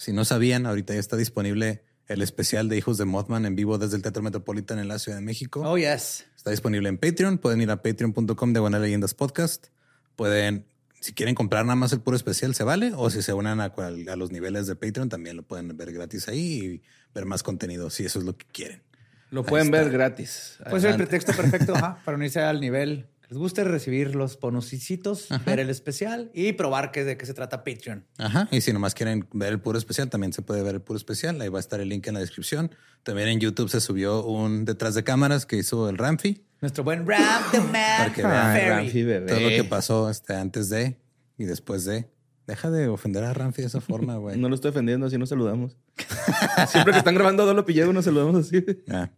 Si no sabían, ahorita ya está disponible el especial de Hijos de Mothman en vivo desde el Teatro Metropolitan en la Ciudad de México. Oh, yes. Está disponible en Patreon. Pueden ir a patreon.com de Buena Leyendas Podcast. Pueden, si quieren comprar nada más el puro especial, se vale. O si se unan a, cual- a los niveles de Patreon, también lo pueden ver gratis ahí y ver más contenido, si eso es lo que quieren. Lo Ahí pueden está. ver gratis. Pues el Adelante. pretexto perfecto ajá, para unirse al nivel. Les guste recibir los bonusicitos, ver el especial y probar que, de qué se trata Patreon. Ajá. Y si nomás quieren ver el puro especial, también se puede ver el puro especial. Ahí va a estar el link en la descripción. También en YouTube se subió un detrás de cámaras que hizo el Ramfi. Nuestro buen Ram the Man Para que vean, Ferry. Ramfi, bebé. Todo lo que pasó este, antes de y después de. Deja de ofender a Ramfi de esa forma, güey. No lo estoy ofendiendo, así nos saludamos. Siempre que están grabando Dolo Pillego nos saludamos así. Ah,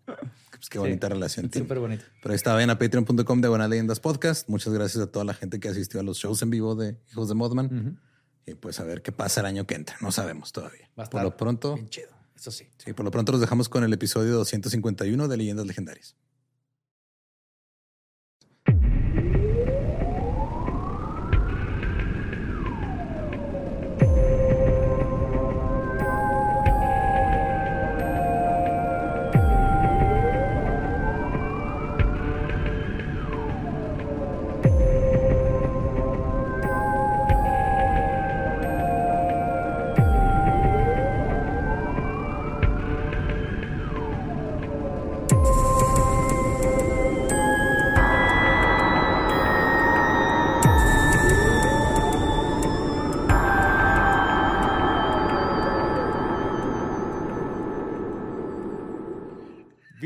pues qué bonita relación tiene. Súper bonito. Pero ahí está, ven a patreon.com de Buenas Leyendas Podcast. Muchas gracias a toda la gente que asistió a los shows en vivo de Hijos de Modman. Y pues a ver qué pasa el año que entra. No sabemos todavía. Va a Por lo pronto, Bien chido. Eso sí. sí, por lo pronto los dejamos con el episodio 251 de Leyendas Legendarias.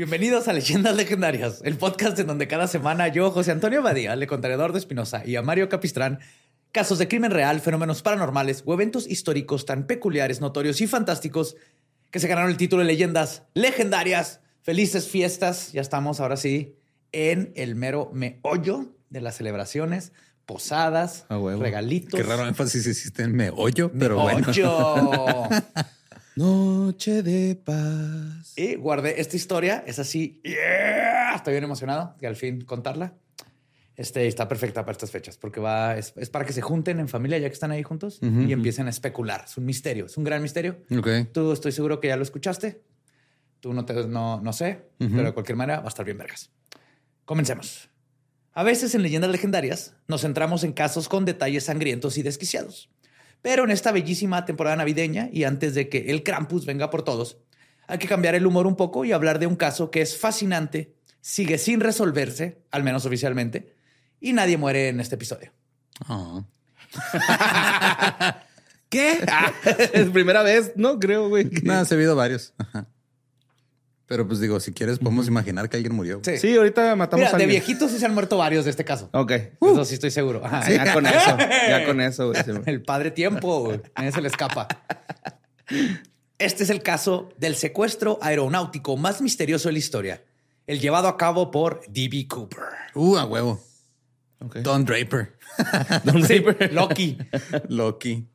Bienvenidos a Leyendas Legendarias, el podcast en donde cada semana yo, José Antonio Badía, le contaré a Eduardo Espinosa y a Mario Capistrán casos de crimen real, fenómenos paranormales o eventos históricos tan peculiares, notorios y fantásticos que se ganaron el título de Leyendas Legendarias. Felices fiestas, ya estamos ahora sí en el mero meollo de las celebraciones, posadas, huevo. regalitos. Qué raro énfasis hiciste en meollo, pero bueno. Noche de paz. Y guardé esta historia, es así. yeah, Estoy bien emocionado de al fin contarla. Este está perfecta para estas fechas porque va, es, es para que se junten en familia ya que están ahí juntos y empiecen a especular. Es un misterio, es un gran misterio. Ok. Tú estoy seguro que ya lo escuchaste. Tú no, te, no, no sé, pero de cualquier manera va a estar bien vergas. Comencemos. A veces en leyendas legendarias nos centramos en casos con detalles sangrientos y desquiciados. Pero en esta bellísima temporada navideña y antes de que el Krampus venga por todos, hay que cambiar el humor un poco y hablar de un caso que es fascinante, sigue sin resolverse, al menos oficialmente, y nadie muere en este episodio. Ah. ¿Qué? Ah, es primera vez, no creo, güey. No, se ha habido varios. Ajá. Pero pues digo, si quieres, podemos imaginar que alguien murió. Sí. Sí, ahorita matamos Mira, a de alguien. viejitos sí se han muerto varios de este caso. Ok. Eso sí estoy seguro. Ajá. Ya con eso. Ya con eso, güey. El padre tiempo, güey. Se le escapa. Este es el caso del secuestro aeronáutico más misterioso de la historia. El llevado a cabo por D.B. Cooper. Uh, a huevo. Ok. Don Draper. Don Sí, Draper. Loki. Loki.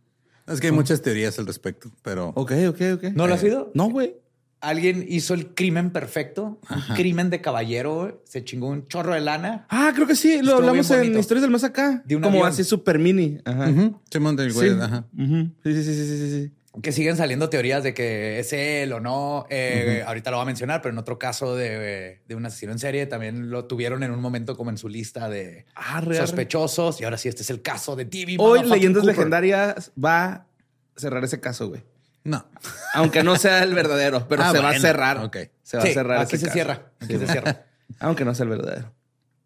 Es que hay muchas teorías al respecto, pero Ok, ok, ok. ¿No lo ha sido? No, güey. Alguien hizo el crimen perfecto, un crimen de caballero, se chingó un chorro de lana. Ah, creo que sí. Lo hablamos en. Historias del Más Acá. De un Como avión. así super mini. Ajá. Ujú. Simón del güey, Sí. ajá. Sí, sí, sí, sí, sí, sí. que siguen saliendo teorías de que es él o no. Eh, Ahorita lo voy a mencionar, pero en otro caso de, de un asesino en serie también lo tuvieron en un momento como en su lista de Ah, sospechosos. Y ahora sí, este es el caso de TV. Hoy Leyendas Cooper. Legendarias va a cerrar ese caso, güey. No. Aunque no sea el verdadero, pero Ah, se va a cerrar. Ok. Se va Sí, a cerrar aquí se caso. cierra. Aquí Sí, se cierra. Aunque no sea el verdadero.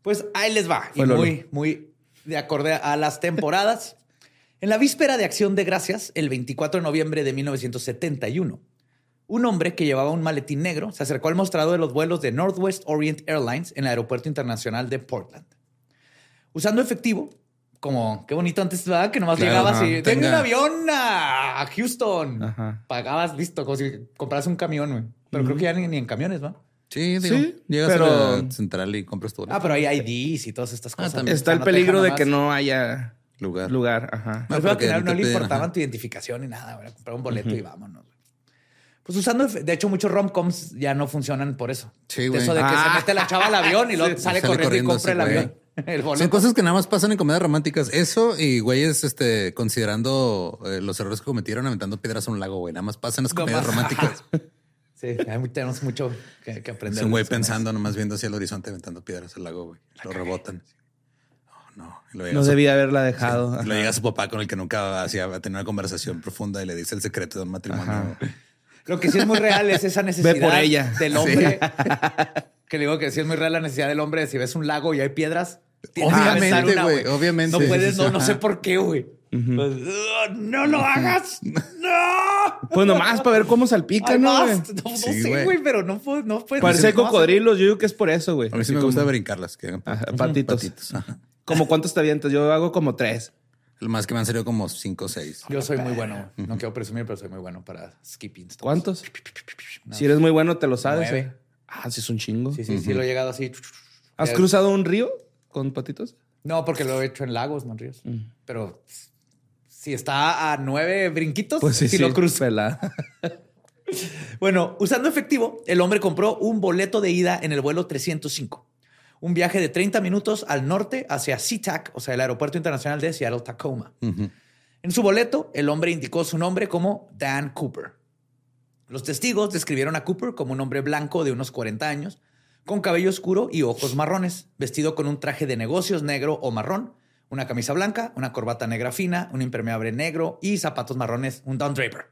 Pues ahí les va. Y Fue Lolo. muy, muy de acorde a las temporadas. en la víspera de Acción de Gracias, el 24 de noviembre de 1971, un hombre que llevaba un maletín negro se acercó al mostrador de los vuelos de Northwest Orient Airlines en el Aeropuerto Internacional de Portland. Usando efectivo, como qué bonito antes, ¿verdad? Que nomás Claro, llegabas ajá. y tengo Tenga. un avión a Houston. Ajá. Pagabas listo, como si compras un camión, güey. Pero creo que ya ni, ni en camiones, ¿no? Sí, digo, Sí, llegas pero- a la central y compras tu Ah, pero hay IDs y todas estas cosas. también. Está el No peligro de que no haya lugar. lugar. Ajá. Ah, Pues que no, te le importaban ajá. tu identificación ni nada, güey. Comprar un boleto y vámonos. güey. Pues usando, de hecho, muchos romcoms ya no funcionan por eso. Sí, De güey. Eso de que Ah. se mete la chava al avión y luego Sí, sale, sale corriendo, corriendo y compra el avión. El. Son cosas que nada más pasan en comedias románticas. Eso y güeyes, este, considerando eh, los errores que cometieron aventando piedras a un lago, güey. Nada más pasan en las No comedias más. románticas. Sí, tenemos mucho que, que aprender. Es un güey pensando, nomás viendo hacia el horizonte, aventando piedras al lago, güey. Lo rebotan. Oh, no. Lo No su- debía haberla dejado. y Ajá. lo llega su papá con el que nunca hacía a tener una conversación profunda y le dice el secreto de un matrimonio. Lo que sí es muy real es esa necesidad por ella. del hombre. que le digo que sí es muy real la necesidad del hombre de si ves un lago y hay piedras. Obviamente, güey, obviamente. No puedes, no, no sé por qué, güey. Pues, "Ugh, no lo hagas. No. Pues nomás para ver cómo salpica, ¿no? güey? No, no Sí, sé, güey. pero no puedo, no puedes. Parece no, cocodrilos. Yo digo que es por eso, güey. A mí sí me como- gusta brincarlas. Que Ajá, patitos. patitos. Ajá. ¿Como cuántos te avientas? Yo hago como tres. Lo más que me han salido como cinco o seis. Yo soy muy bueno. No quiero presumir, pero soy muy bueno para skipping. ¿Cuántos? No. Si eres muy bueno, te lo sabes. Nueve. Ah, sí, es un chingo. Sí, sí, sí, lo he llegado así. ¿Has cruzado un río con patitos? No, porque lo he hecho en lagos, no en ríos. Mm. Pero si está a nueve brinquitos, Pues sí, sí. lo pelada. Bueno, usando efectivo, el hombre compró un boleto de ida en el vuelo 305. Un viaje de 30 minutos al norte hacia SeaTac, o sea, el aeropuerto internacional de Seattle Tacoma. Ujú. En su boleto, el hombre indicó su nombre como Dan Cooper. Los testigos describieron a Cooper como un hombre blanco de unos 40 años, con cabello oscuro y ojos marrones, vestido con un traje de negocios negro o marrón, una camisa blanca, una corbata negra fina, un impermeable negro y zapatos marrones, un Don Draper.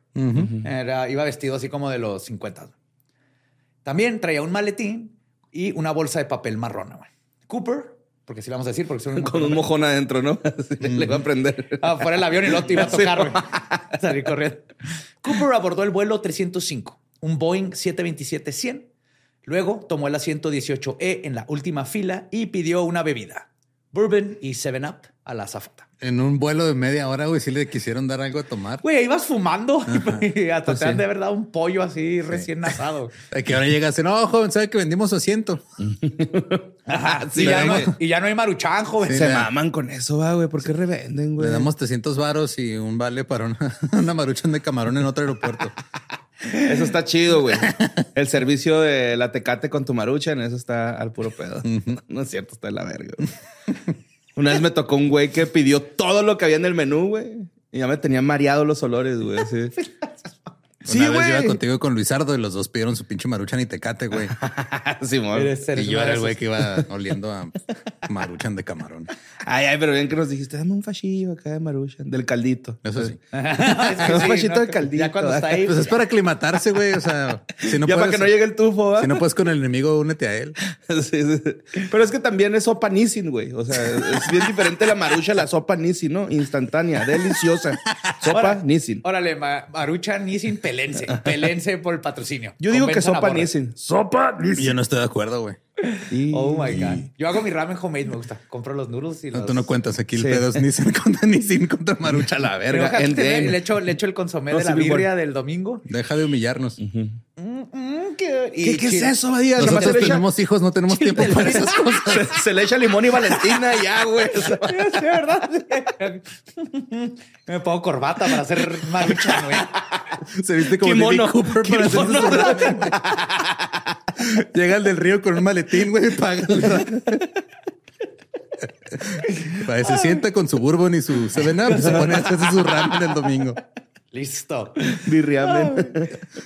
Era- iba vestido así como de los 50. También traía un maletín y una bolsa de papel marrón. Cooper, porque sí le vamos a decir, porque son con un mojón adentro, ¿no? Así le- Le va a prender. Ah, fuera el avión y lo te iba a Sí. tocar, güey. Salí corriendo. Cooper abordó el vuelo 305, un Boeing 727-100. Luego tomó el asiento 18E en la última fila y pidió una bebida, bourbon y 7-Up a la azafata. En un vuelo de media hora, güey, sí le quisieron dar algo a tomar. Güey, ibas fumando y hasta Pues te han sí. de haber dado un pollo así recién asado. De que ahora llegas, no, joven, sabe que vendimos su asiento. Ajá, Sí, y, ya no, damos- y ya no hay maruchan, joven. Sí, Se maman con eso, va, güey. ¿Por qué revenden, güey? Le damos 300 varos y un vale para una, una maruchan de camarón en otro aeropuerto. Eso está chido, güey. El servicio de la tecate con tu marucha, en eso está al puro pedo. No es cierto, está de la verga. güey. Una vez me tocó un güey que pidió todo lo que había en el menú, güey. Y ya me tenían mareado los olores, güey. así. Sí, Una vez güey. iba contigo y con Luisardo y los dos pidieron su pinche maruchan y tecate, güey. Simón. Y yo era el güey que iba oliendo a maruchan de camarón. Ay, ay, pero bien que nos dijiste, dame un fachillo acá de marucha, del caldito. Eso sí. Es que Un sí, fachito ¿no? de caldito. Ya cuando está ahí, Pues es para aclimatarse, güey. O sea, si no ya para puedes, que no llegue el tufo, ¿va? si no puedes con el enemigo, únete a él. Sí, sí. Pero es que también es sopa Nissin, güey. O sea, es bien diferente la marucha a la sopa Nissin, ¿no? Instantánea, deliciosa. Sopa Ora- Nissin. Órale, ma- Marucha Nissin Pelense. Pelense por el patrocinio. Yo digo que sopa. Nissin. Sopa Y Nissin. yo no estoy de acuerdo, güey. Y- Oh my God. Yo hago mi ramen homemade, me gusta. Compro los noodles y No, los. tú no cuentas aquí el Sí. pedo es Nissan contra Nissan contra Marucha, la verga. ojalá le, echo, le echo el consomé No, de la birria del domingo. Deja de humillarnos. Mm, mm, y ¿Qué, qué es eso, Badía? Nomás Nosotros se le echa- tenemos hijos, no tenemos tiempo para esas cosas. se, se le echa limón y Valentina y ya, güey. Sí, ¿verdad? Me pongo corbata para hacer maruchan, güey. Se viste como Kimono. Cooper para Kimono. su ramen, güey. Llega el del río con un maletín, güey, paga. Para se sienta con su bourbon y su Seven Up, se pone a hacerse su ramen el domingo. Listo. Birriamen.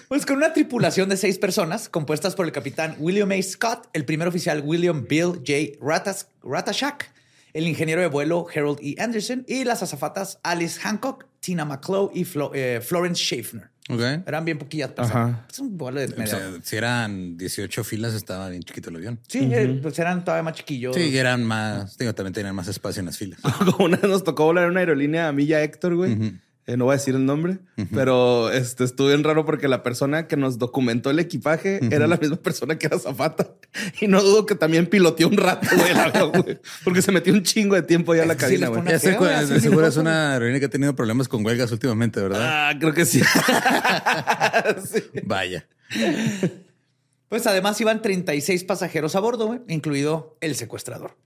Pues con una tripulación de seis personas, compuestas por el capitán William A. Scott, el primer oficial William Bill J. Ratas- Ratashak, el ingeniero de vuelo Harold E. Anderson y las azafatas Alice Hancock, Tina McClough y Flo- eh, Florence Schaffner. Ok. Eran bien poquillas personas. Ajá. Es un vuelo de O media. sea, si eran 18 filas, estaba bien chiquito el avión. sí, eh, pues eran todavía más chiquillos. Sí, eran más, digo, también tenían más espacio en las filas. Como una nos tocó volar en una aerolínea a mí y a Héctor, güey. Eh, no voy a decir el nombre, pero este, estuvo bien raro porque la persona que nos documentó el equipaje era la misma persona que era Zapata. Y no dudo que también piloteó un rato, güey, el avión, güey, porque se metió un chingo de tiempo ya a la sí cabina, güey. Ya sé, de seguro es una aerolínea que ha tenido problemas con huelgas últimamente, ¿verdad? Ah, creo que sí. Sí. Vaya. Pues además iban 36 pasajeros a bordo, güey, incluido el secuestrador.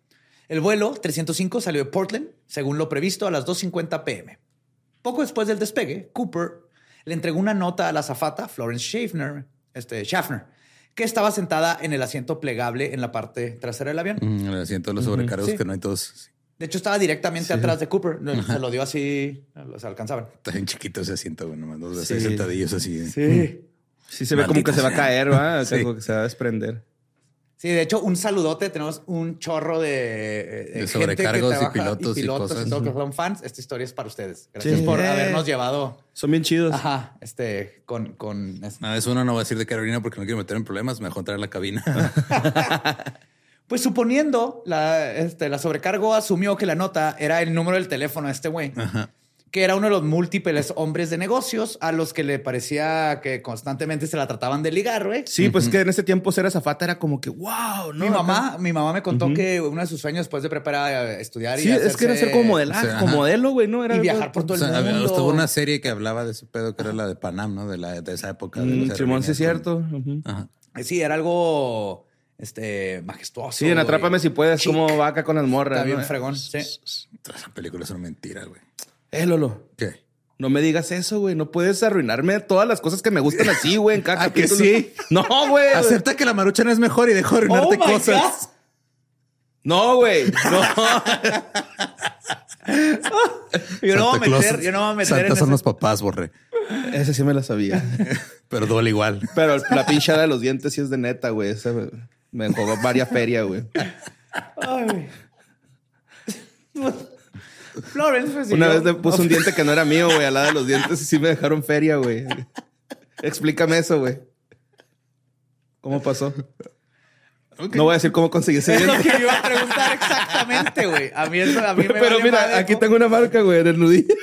El vuelo 305 salió de Portland, según lo previsto, a las 2.50 pm. Poco después del despegue, Cooper le entregó una nota a la azafata Florence Schaffner, este, Schaffner, que estaba sentada en el asiento plegable en la parte trasera del avión. Mm, El asiento de los sobrecargos Sí. que no hay todos. De hecho, estaba directamente atrás de Cooper. Se lo dio así, los alcanzaban. Está bien chiquito ese asiento, güey, nomás dos de Sí. sentadillos así. Sí. Sí, se ve como que se va a sea. caer, ¿va? Sí. Como que se va a desprender. Sí, de hecho, un saludote. Tenemos un chorro de, eh, De gente sobrecargos y trabaja- pilotos y cosas. todo que son fans. Esta historia es para ustedes. Gracias Sí. por habernos llevado. Son bien chidos. Ajá, este, con, con este. Una vez uno no va a decir de Carolina porque no quiero meter en problemas, mejor traer la cabina. Pues suponiendo la, este, la sobrecargo asumió que la nota era el número del teléfono de este güey, Ajá. Que era uno de los múltiples hombres de negocios a los que le parecía que constantemente se la trataban de ligar, güey. Sí, pues que en ese tiempo ser azafata era como que, wow, ¿no? Mi mamá, mi mamá me contó que uno de sus sueños después de preparar a estudiar y Sí, es que era ser como modelaje, o sea, como modelo, güey, ¿no? Era y viajar por todo O sea, el mundo. estuvo una serie que hablaba de ese pedo que era la de Panam, ¿no? De, la, de esa época. Mm, Simón, sí es cierto. Ajá. Sí, era algo este majestuoso. Sí, en. Atrápame si puedes, Chic. como vaca con las morras. Está bien ¿no? fregón. Sí. Todas esas películas son mentiras, güey. Eh, Lolo. ¿Qué? No me digas eso, güey. No puedes arruinarme todas las cosas que me gustan así, güey, en cada ¿A que capítulo. sí? No, güey. Acepta que la marucha no es mejor y dejo de arruinarte Oh cosas. No, güey. No. Yo no voy a meter, yo no voy a meter Santa en son ese- los papás, borre. Ese sí me lo sabía. Pero duele igual. Pero la pinchada de los dientes sí es de neta, güey. Esa me- me jugó varias ferias, güey. Ay, güey. Florence recibió- Una vez le puse un diente que no era mío, güey, al lado de los dientes y sí me dejaron feria, güey. Explícame eso, güey. ¿Cómo pasó? No voy a decir cómo conseguí ese Es lo diente. que iba a preguntar exactamente, güey. A mí eso, a mí me Pero vale mira, aquí tengo una marca, güey, en el nudillo.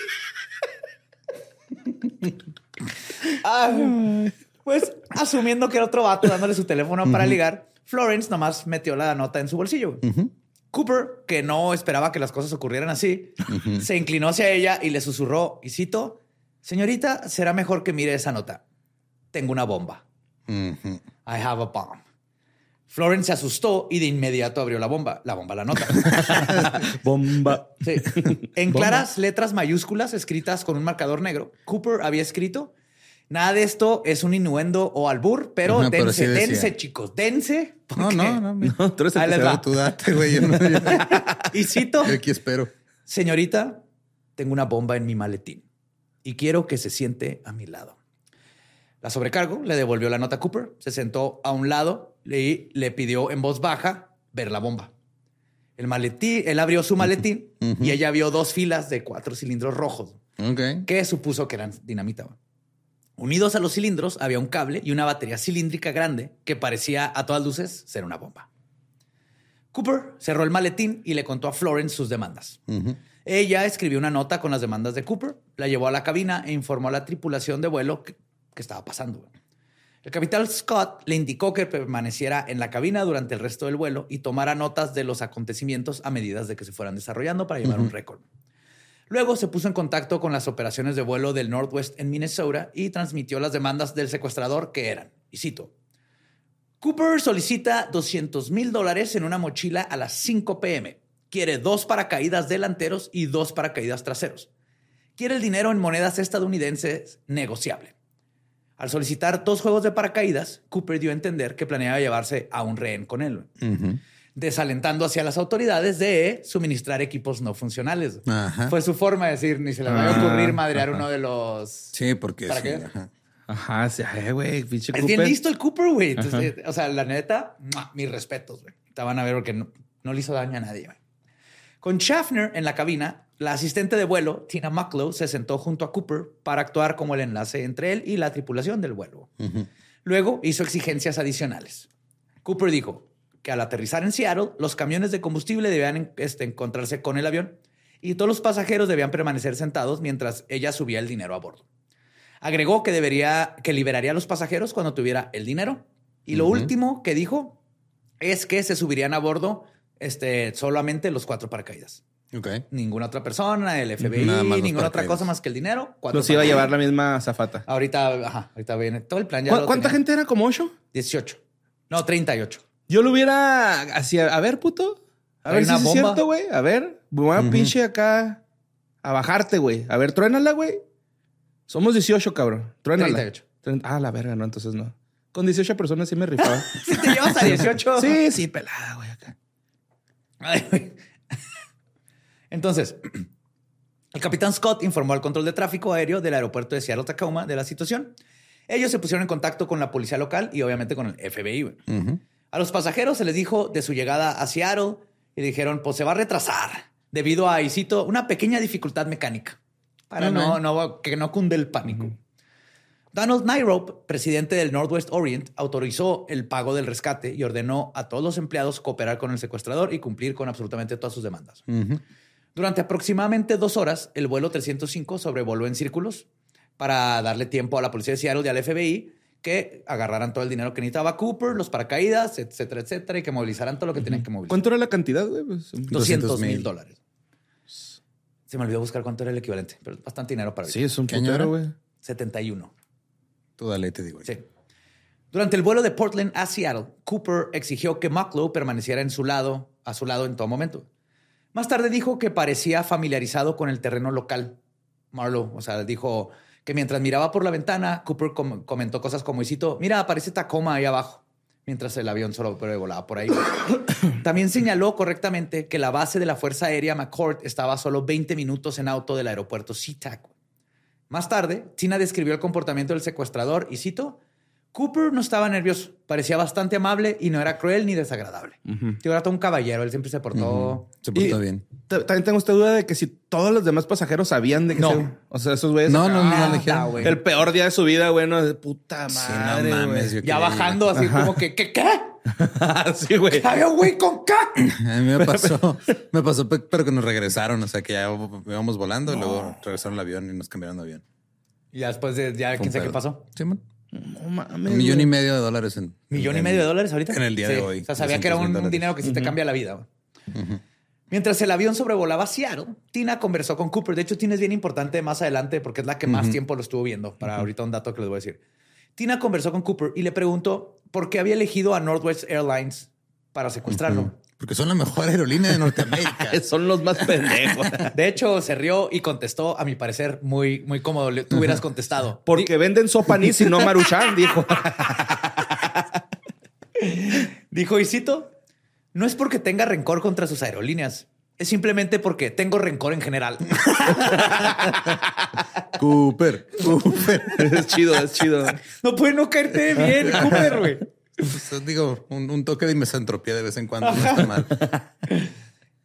Pues asumiendo que era otro vato dándole su teléfono para ligar, Florence nomás metió la nota en su bolsillo. güey. Cooper, que no esperaba que las cosas ocurrieran así, se inclinó hacia ella y le susurró, y cito, señorita, será mejor que mire esa nota. Tengo una bomba. I have a bomb. Florence se asustó y de inmediato abrió la bomba. La bomba, la nota. Bomba. Sí. En claras letras mayúsculas escritas con un marcador negro, Cooper había escrito: Nada de esto es un innuendo o albur, pero Ajá, pero dense, sí dense, chicos, dense. No, no, no. No, tú eres el que. Tú date, güey. Yo, no, yo, Y cito: yo aquí espero. Señorita, tengo una bomba en mi maletín y quiero que se siente a mi lado. La sobrecargo, le devolvió la nota a Cooper, se sentó a un lado y le pidió en voz baja ver la bomba. El maletín, él abrió su maletín y ella vio dos filas de cuatro cilindros rojos Ok. que supuso que eran dinamita. Unidos a los cilindros había un cable y una batería cilíndrica grande que parecía a todas luces ser una bomba. Cooper cerró el maletín y le contó a Florence sus demandas. Ella escribió una nota con las demandas de Cooper, la llevó a la cabina e informó a la tripulación de vuelo que, que estaba pasando. El capitán Scott le indicó que permaneciera en la cabina durante el resto del vuelo y tomara notas de los acontecimientos a medida de que se fueran desarrollando para llevar un récord. Luego se puso en contacto con las operaciones de vuelo del Northwest en Minnesota y transmitió las demandas del secuestrador que eran, y cito, Cooper solicita 200 mil dólares en una mochila a las 5 pm. Quiere dos paracaídas delanteros y dos paracaídas traseros. Quiere el dinero en monedas estadounidenses negociable. Al solicitar dos juegos de paracaídas, Cooper dio a entender que planeaba llevarse a un rehén con él, desalentando hacia las autoridades de suministrar equipos no funcionales. Ajá. Fue su forma de decir, ni se le va a Ah, ocurrir madrear uno de los... Sí, porque ¿Para sí, qué? ajá. Ajá, sí, güey, pinche Es bien listo el Cooper, güey. Entonces, eh, o sea, la neta, mis respetos, güey. Te van a ver porque no, no le hizo daño a nadie, güey. Con Schaffner en la cabina, la asistente de vuelo, Tina Mucklow, se sentó junto a Cooper para actuar como el enlace entre él y la tripulación del vuelo. Luego hizo exigencias adicionales. Cooper dijo que al aterrizar en Seattle, los camiones de combustible debían este, encontrarse con el avión y todos los pasajeros debían permanecer sentados mientras ella subía el dinero a bordo. Agregó que debería que liberaría a los pasajeros cuando tuviera el dinero. Y lo último que dijo es que se subirían a bordo este, solamente los cuatro paracaídas. Ok. Ninguna otra persona, el FBI, ninguna otra cosa más que el dinero. Los iba a llevar la misma zafata. Ahorita, ajá, ahorita viene todo el plan. Ya ¿Cu- ¿Cuánta tenía. gente era? ¿Como ocho? 18. No, 38. Yo lo hubiera así, a ver, puto. A ver si es cierto, güey. A ver, voy a pinche acá a bajarte, güey. A ver, truénala, güey. Somos 18, cabrón. Truénala. 38. Tren- Ah, la verga, no, entonces no. Con 18 personas sí me rifaba. Si te llevas a 18. sí, sí, pelada, güey, acá. Ay, güey. Entonces, el capitán Scott informó al control de tráfico aéreo del aeropuerto de Seattle Tacoma de la situación. Ellos se pusieron en contacto con la policía local y obviamente con el FBI. güey. A los pasajeros se les dijo de su llegada a Seattle y dijeron, pues se va a retrasar debido a, y cito, una pequeña dificultad mecánica para no, no- que no cunde el pánico. Donald Nyrope, presidente del Northwest Orient, autorizó el pago del rescate y ordenó a todos los empleados cooperar con el secuestrador y cumplir con absolutamente todas sus demandas. Durante aproximadamente dos horas, el vuelo 305 sobrevoló en círculos para darle tiempo a la policía de Seattle y al FBI que agarraran todo el dinero que necesitaba Cooper, los paracaídas, etcétera, etcétera, y que movilizaran todo lo que tenían que movilizar. ¿Cuánto era la cantidad, güey? Pues, 200 mil 200,000 dólares. Se me olvidó buscar cuánto era el equivalente, pero es bastante dinero para sí, es un ¿Qué año putero, güey. 71. Tú dale, te digo. Sí. Durante el vuelo de Portland a Seattle, Cooper exigió que Mucklow permaneciera en su lado, a su lado en todo momento. Más tarde dijo que parecía familiarizado con el terreno local. Marlowe, o sea, dijo que mientras miraba por la ventana, Cooper com- comentó cosas como, y cito, mira, aparece Tacoma ahí abajo, mientras el avión solo volaba por ahí. También señaló correctamente que la base de la Fuerza Aérea McCord estaba a solo 20 minutos en auto del aeropuerto SeaTac. Más tarde, Tina describió el comportamiento del secuestrador y cito, Cooper no estaba nervioso, parecía bastante amable y no era cruel ni desagradable. Tío, era todo un caballero, él siempre se portó... Se portó Y- bien. También tengo esta duda de que si todos los demás pasajeros sabían de que No. se- O sea, esos güeyes. No, no, no. El peor día de su vida, güey, no de puta Sí, madre. no mames. güey. yo Ya bajando así como que, ¿qué? ¿Qué? sí, güey. Había un güey con K. A mí me pasó, me pasó, pe- pero que nos regresaron. O sea, que ya íbamos volando y luego regresaron al avión y nos cambiaron de avión. Y ya después de, ya, quién sabe qué pasó. Sí, man. No mames. Un millón güey. y medio de dólares en. Millón y medio de dólares ahorita. en el día de hoy. O sea, sabía que era 200,000 un dólares. dinero que sí te cambia la vida. Mientras el avión sobrevolaba Seattle, Tina conversó con Cooper. De hecho, Tina es bien importante más adelante porque es la que más tiempo lo estuvo viendo. Para ahorita un dato que les voy a decir. Tina conversó con Cooper y le preguntó por qué había elegido a Northwest Airlines para secuestrarlo. Porque son la mejor aerolínea de Norteamérica. Son los más pendejos. De hecho, se rió y contestó, a mi parecer, muy, muy cómodo. Le- Tú hubieras contestado. Porque venden sopa y no maruchan, dijo. Dijo, y cito, no es porque tenga rencor contra sus aerolíneas. Es simplemente porque tengo rencor en general. Cooper, Cooper. es chido, es chido. No puede no caerte bien, Cooper, güey. Pues, digo, un, un toque de misantropía de vez en cuando no está mal.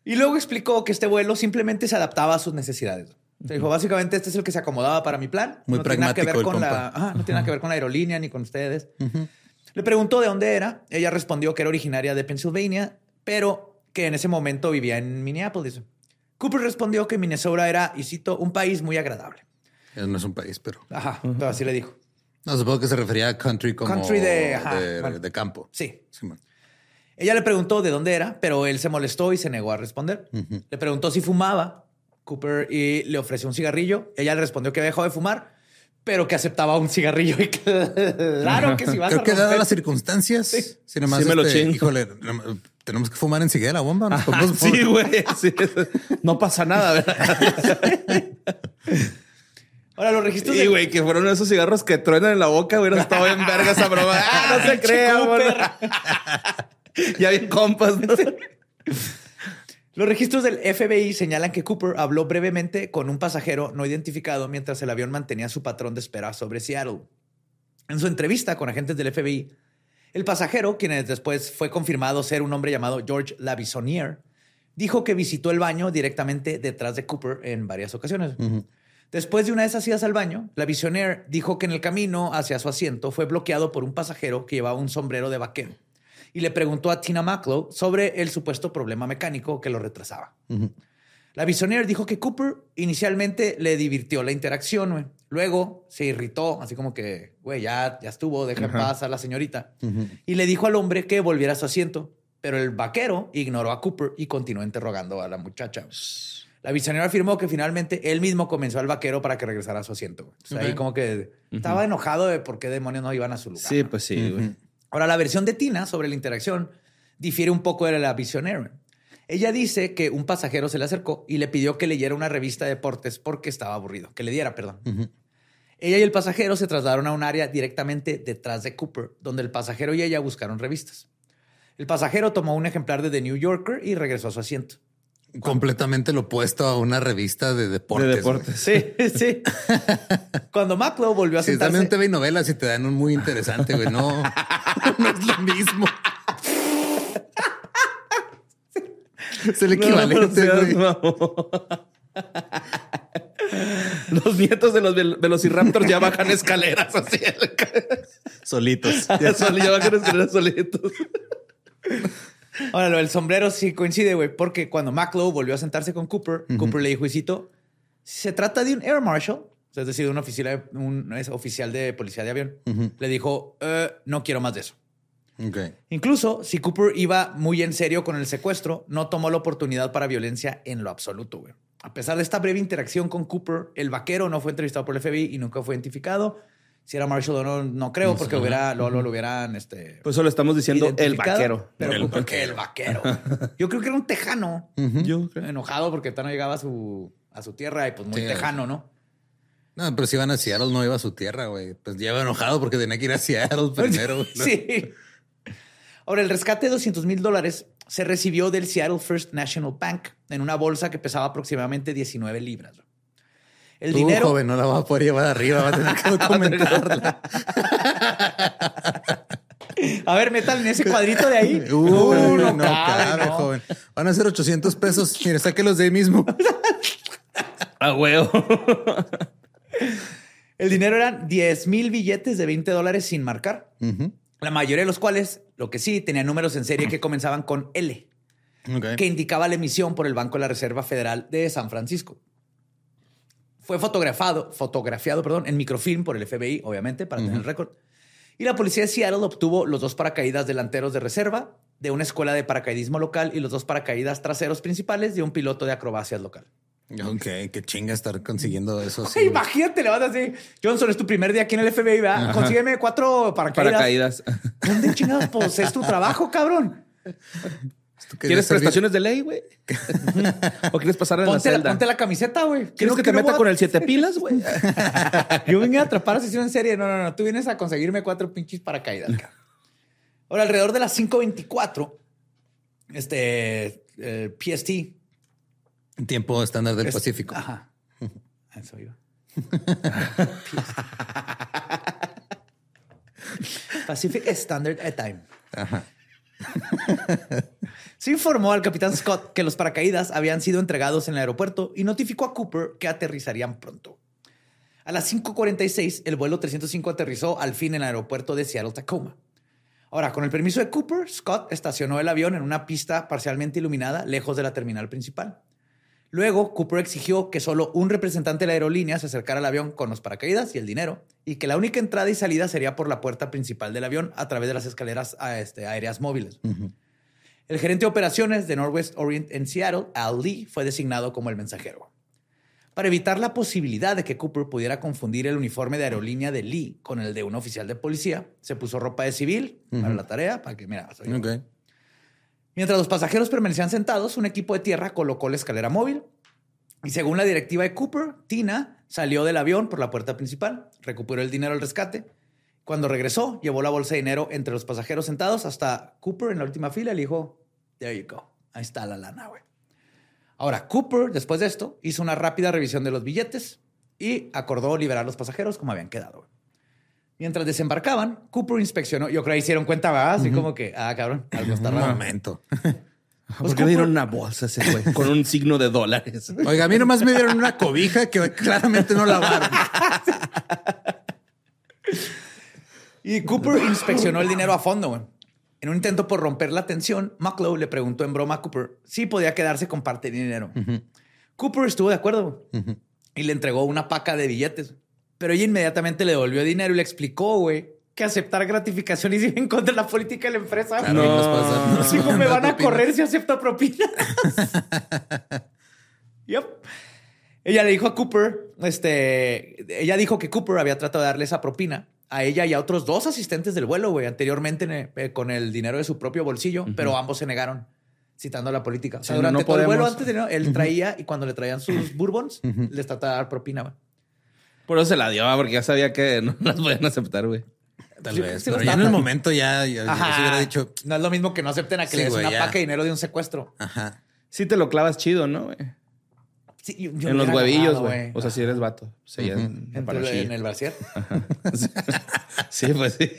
Y luego explicó que este vuelo simplemente se adaptaba a sus necesidades. Se dijo, básicamente este es el que se acomodaba para mi plan. Muy no tiene nada que ver pragmático con la, compa. ajá, no tiene nada que ver con la aerolínea ni con ustedes. Le preguntó de dónde era. Ella respondió que era originaria de Pennsylvania, pero que en ese momento vivía en Minneapolis. Cooper respondió que Minnesota era, y cito, un país muy agradable. No es un país, pero. Ajá, pero así le dijo. No, supongo que se refería a country como Country de- ajá, de, bueno. de campo. Sí. Ella le preguntó de dónde era, pero él se molestó y se negó a responder. Le preguntó si fumaba. Cooper y le ofreció un cigarrillo. Ella le respondió que había dejado de fumar, pero que aceptaba un cigarrillo. Y claro que si vas Creo a que dadas las circunstancias, Sí. si nomás Sí me este, híjole, tenemos que fumar enseguida la bomba. Nos sí, güey. sí. No pasa nada, ¿verdad? Ahora, los registros Sí, de- güey, que fueron esos cigarros que truenan en la boca, güey. Estaba en verga esa broma. Ah, no se crea. Ya bien compas, ¿no? Los registros del FBI señalan que Cooper habló brevemente con un pasajero no identificado mientras el avión mantenía su patrón de espera sobre Seattle. En su entrevista con agentes del FBI, el pasajero, quien después fue confirmado ser un hombre llamado George Lavisonier, dijo que visitó el baño directamente detrás de Cooper en varias ocasiones. Después de una de esas idas al baño, Lavisonier dijo que en el camino hacia su asiento fue bloqueado por un pasajero que llevaba un sombrero de vaquero y le preguntó a Tina Maclow sobre el supuesto problema mecánico que lo retrasaba. La Bisonier dijo que Cooper inicialmente le divirtió la interacción. Luego se irritó, así como que, güey, ya, ya estuvo, deja en paz a la señorita. Y le dijo al hombre que volviera a su asiento. Pero el vaquero ignoró a Cooper y continuó interrogando a la muchacha. La Bisonier afirmó que finalmente él mismo convenció al vaquero para que regresara a su asiento. güey. Entonces, Ahí como que estaba enojado de por qué demonios no iban a su lugar. Sí, ¿no? pues sí, güey. Ahora, la versión de Tina sobre la interacción difiere un poco de la visionaria. Ella dice que un pasajero se le acercó y le pidió que leyera una revista de deportes porque estaba aburrido, que le diera, perdón. Ella y el pasajero se trasladaron a un área directamente detrás de Cooper, donde el pasajero y ella buscaron revistas. El pasajero tomó un ejemplar de The New Yorker y regresó a su asiento. Completamente lo opuesto a una revista de deportes. De deportes. Sí, sí. Cuando Maclow volvió a güey. Sí, sentarse... también un TV y novelas y te dan un muy interesante, güey. No, no es lo mismo. Es el equivalente, No, güey. no. Los nietos de los vel- velociraptors ya bajan escaleras así. Solitos. Ya, sol- ya bajan escaleras solitos. Ahora, lo del sombrero sí coincide, güey, porque cuando Maclow volvió a sentarse con Cooper, Cooper le dijo, si se trata de un air marshal, es decir, un oficial de, un es oficial de policía de avión, le dijo, "Eh, no quiero más de eso. Incluso si Cooper iba muy en serio con el secuestro, no tomó la oportunidad para violencia en lo absoluto, güey. A pesar de esta breve interacción con Cooper, el vaquero no fue entrevistado por el FBI y nunca fue identificado. Si era Marshall o no, no creo, porque hubiera, lo, lo, lo hubieran este, Pues solo estamos diciendo el vaquero. Pero El Cooper, que el vaquero. Yo creo que era un tejano Yo creo. enojado porque no llegaba a su, a su tierra y pues muy Sí, tejano, ¿no? No, pero si iban a Seattle, no iba a su tierra, güey. Pues ya iba enojado porque tenía que ir a Seattle primero. sí. Ahora, el rescate de 200 mil dólares se recibió del Seattle First National Bank en una bolsa que pesaba aproximadamente 19 libras. El Tú, dinero. joven, no la vas a poder llevar arriba, va a tener que documentarla. A ver, metal en ese cuadrito de ahí. Uh, no, no cabe, cabe, no. joven. Van a ser 800 pesos. Mire, sáquelos de ahí mismo. A huevo. El dinero eran 10 mil billetes de 20 dólares sin marcar. La mayoría de los cuales, lo que sí, tenían números en serie que comenzaban con L. Que indicaba la emisión por el Banco de la Reserva Federal de San Francisco. Fue fotografiado, fotografiado perdón, en microfilm por el FBI, obviamente, para tener el récord. Y la policía de Seattle obtuvo los dos paracaídas delanteros de reserva de una escuela de paracaidismo local y los dos paracaídas traseros principales de un piloto de acrobacias local. Ok, qué chinga estar consiguiendo eso. imagínate, le vas así. Johnson, es tu primer día aquí en el FBI, ¿verdad? Consígueme cuatro paracaídas. Paracaídas. ¿Dónde chingados pues es tu trabajo, cabrón? ¿Tú ¿Quieres prestaciones de ley, güey? ¿O quieres pasar en la Ponte la, celda? ponte la camiseta, güey. ¿Quieres que te meta a- con el siete pilas, güey? Yo vine a atrapar asesino en serie. No, no, no. Tú vienes a conseguirme cuatro pinches paracaídas. Ahora, alrededor de las 5.24, este, eh, PST. Tiempo estándar del es- Pacífico. Ajá. Eso iba. Pacific Standard Time. Ajá. Se informó al capitán Scott que los paracaídas habían sido entregados en el aeropuerto y notificó a Cooper que aterrizarían pronto. A las 5:46, el vuelo 305 aterrizó al fin en el aeropuerto de Seattle Tacoma. Ahora, con el permiso de Cooper, Scott estacionó el avión en una pista parcialmente iluminada lejos de la terminal principal. Luego, Cooper exigió que solo un representante de la aerolínea se acercara al avión con los paracaídas y el dinero, y que la única entrada y salida sería por la puerta principal del avión a través de las escaleras ah, este, aéreas móviles. El gerente de operaciones de Northwest Orient en Seattle, Al Lee, fue designado como el mensajero. Para evitar la posibilidad de que Cooper pudiera confundir el uniforme de aerolínea de Lee con el de un oficial de policía, se puso ropa de civil para la tarea, para que, mira, soy. Mientras los pasajeros permanecían sentados, un equipo de tierra colocó la escalera móvil y según la directiva de Cooper, Tina salió del avión por la puerta principal, recuperó el dinero al rescate. Cuando regresó, llevó la bolsa de dinero entre los pasajeros sentados hasta Cooper en la última fila y le dijo, there you go, ahí está la lana, güey. Ahora, Cooper, después de esto, hizo una rápida revisión de los billetes y acordó liberar a los pasajeros como habían quedado. Mientras desembarcaban, Cooper inspeccionó, yo creo que hicieron cuenta, ¿verdad? Así como que, ah, cabrón, algo está Un raro. momento. ¿Por qué le dieron una bolsa ese güey? Con un signo de dólares. Oiga, a mí nomás me dieron una cobija que claramente no lavaron. Y Cooper inspeccionó el dinero a fondo, güey. En un intento por romper la tensión, Mucklow le preguntó en broma a Cooper si podía quedarse con parte del dinero. Cooper estuvo de acuerdo y le entregó una paca de billetes. Pero ella inmediatamente le devolvió dinero y le explicó, güey, que aceptar gratificaciones iba en contra de la política de la empresa. Claro, y nos Dijo, pasan me van a propinas". correr si acepto propinas. yep. Ella le dijo a Cooper, este, ella dijo que Cooper había tratado de darle esa propina a ella y a otros dos asistentes del vuelo, güey, anteriormente eh, con el dinero de su propio bolsillo, pero ambos se negaron, citando la política. O sea, Sí, no, durante no todo el vuelo antes de él traía y cuando le traían sus bourbons, les trataba de dar propina, güey. Por eso se la dio, porque ya sabía que no las podían aceptar, güey. Tal Sí, vez. sí, pero ya en el momento ya, ya, ya Ajá. se hubiera dicho. No es lo mismo que no acepten a que Sí, le des güey, una ya. paca de dinero de un secuestro. Ajá. Sí te lo clavas chido, ¿no, güey? Sí, yo- yo En los huevillos, güey. O sea, si eres vato. Sí, en, el brasier. Sí, pues sí.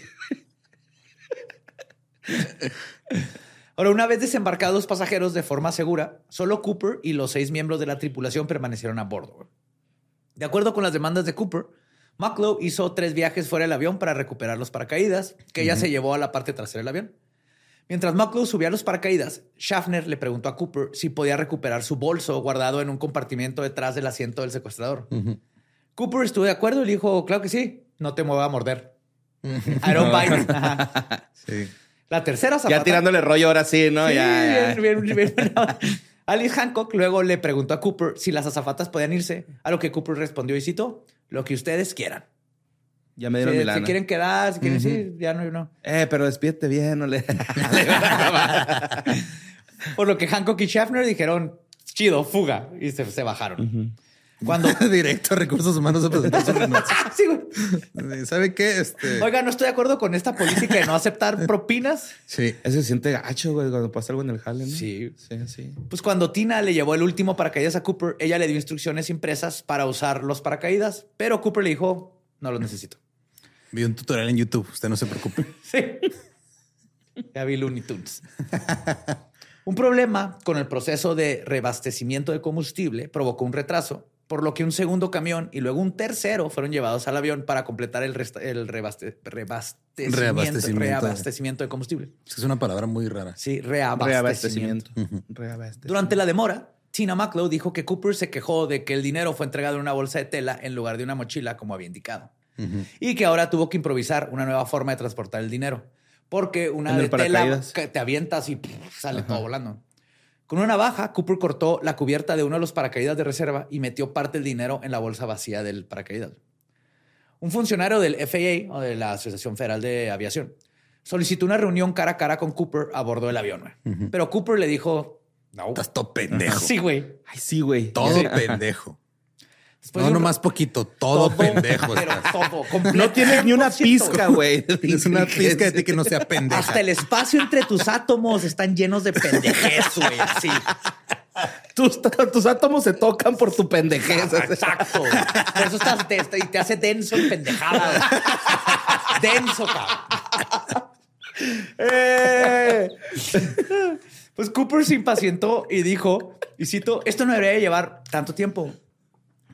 Ahora, una vez desembarcados los pasajeros de forma segura, solo Cooper y los seis miembros de la tripulación permanecieron a bordo. De acuerdo con las demandas de Cooper, Mucklow hizo tres viajes fuera del avión para recuperar los paracaídas, que ella se llevó a la parte trasera del avión. Mientras Mucklow subía los paracaídas, Schaffner le preguntó a Cooper si podía recuperar su bolso guardado en un compartimento detrás del asiento del secuestrador. Cooper estuvo de acuerdo y le dijo, claro que sí, no te mueva a morder. I don't bite. Sí. La tercera zapata... Ya tirándole rollo ahora sí, ¿no? Sí, ya, ya. bien, bien, bien. Alice Hancock luego le preguntó a Cooper si las azafatas podían irse, a lo que Cooper respondió y citó, lo que ustedes quieran. Ya me Si, dieron mi si quieren quedar, si quieren decir, ya no, no. Eh, pero despídete bien, no le... Por lo que Hancock y Schaffner dijeron, chido, fuga, y se, se bajaron. Cuando... Directo a recursos humanos a presentar su renuncia. Sí, güey. ¿Sabe qué? Este. Oiga, no estoy de acuerdo con esta política de no aceptar propinas. Sí. Ese se siente gacho, güey, cuando pasa algo en el jale, ¿no? Sí. Sí, sí. Pues cuando Tina le llevó el último paracaídas a Cooper, ella le dio instrucciones impresas para usar los paracaídas, pero Cooper le dijo, no los necesito. Vi un tutorial en YouTube. Usted no se preocupe. Sí. Ya vi Looney Tunes. Un problema con el proceso de reabastecimiento de combustible provocó un retraso, por lo que un segundo camión y luego un tercero fueron llevados al avión para completar el, resta- el rebaste- reabastecimiento, Reabastecimiento. reabastecimiento de combustible. Es una palabra muy rara. Sí, reabastecimiento. Reabastecimiento. Reabastecimiento. Durante la demora, Tina Mucklow dijo que Cooper se quejó de que el dinero fue entregado en una bolsa de tela en lugar de una mochila, como había indicado. Y que ahora tuvo que improvisar una nueva forma de transportar el dinero. Porque una de el tela te avientas y pff, sale todo volando. Con una navaja, Cooper cortó la cubierta de uno de los paracaídas de reserva y metió parte del dinero en la bolsa vacía del paracaídas. Un funcionario del FAA, o de la Asociación Federal de Aviación, solicitó una reunión cara a cara con Cooper a bordo del avión. güey. Pero Cooper le dijo, no. Estás todo pendejo. Sí, güey. Ay, sí, güey. Todo pendejo. Después no, nomás poquito. Todo, pendejo. Pero estás. todo. completo, No tienes ni una 100%, pizca, güey. Tienes una pizca de ti que no sea pendeja. Hasta el espacio entre tus átomos están llenos de pendejez, güey. Sí. Tus, tus átomos se tocan por tu pendejez. Exacto. Por eso estás, te, te hace denso en pendejada. denso, cabrón. Eh. Pues Cooper se impacientó y dijo, y cito, esto no debería llevar tanto tiempo.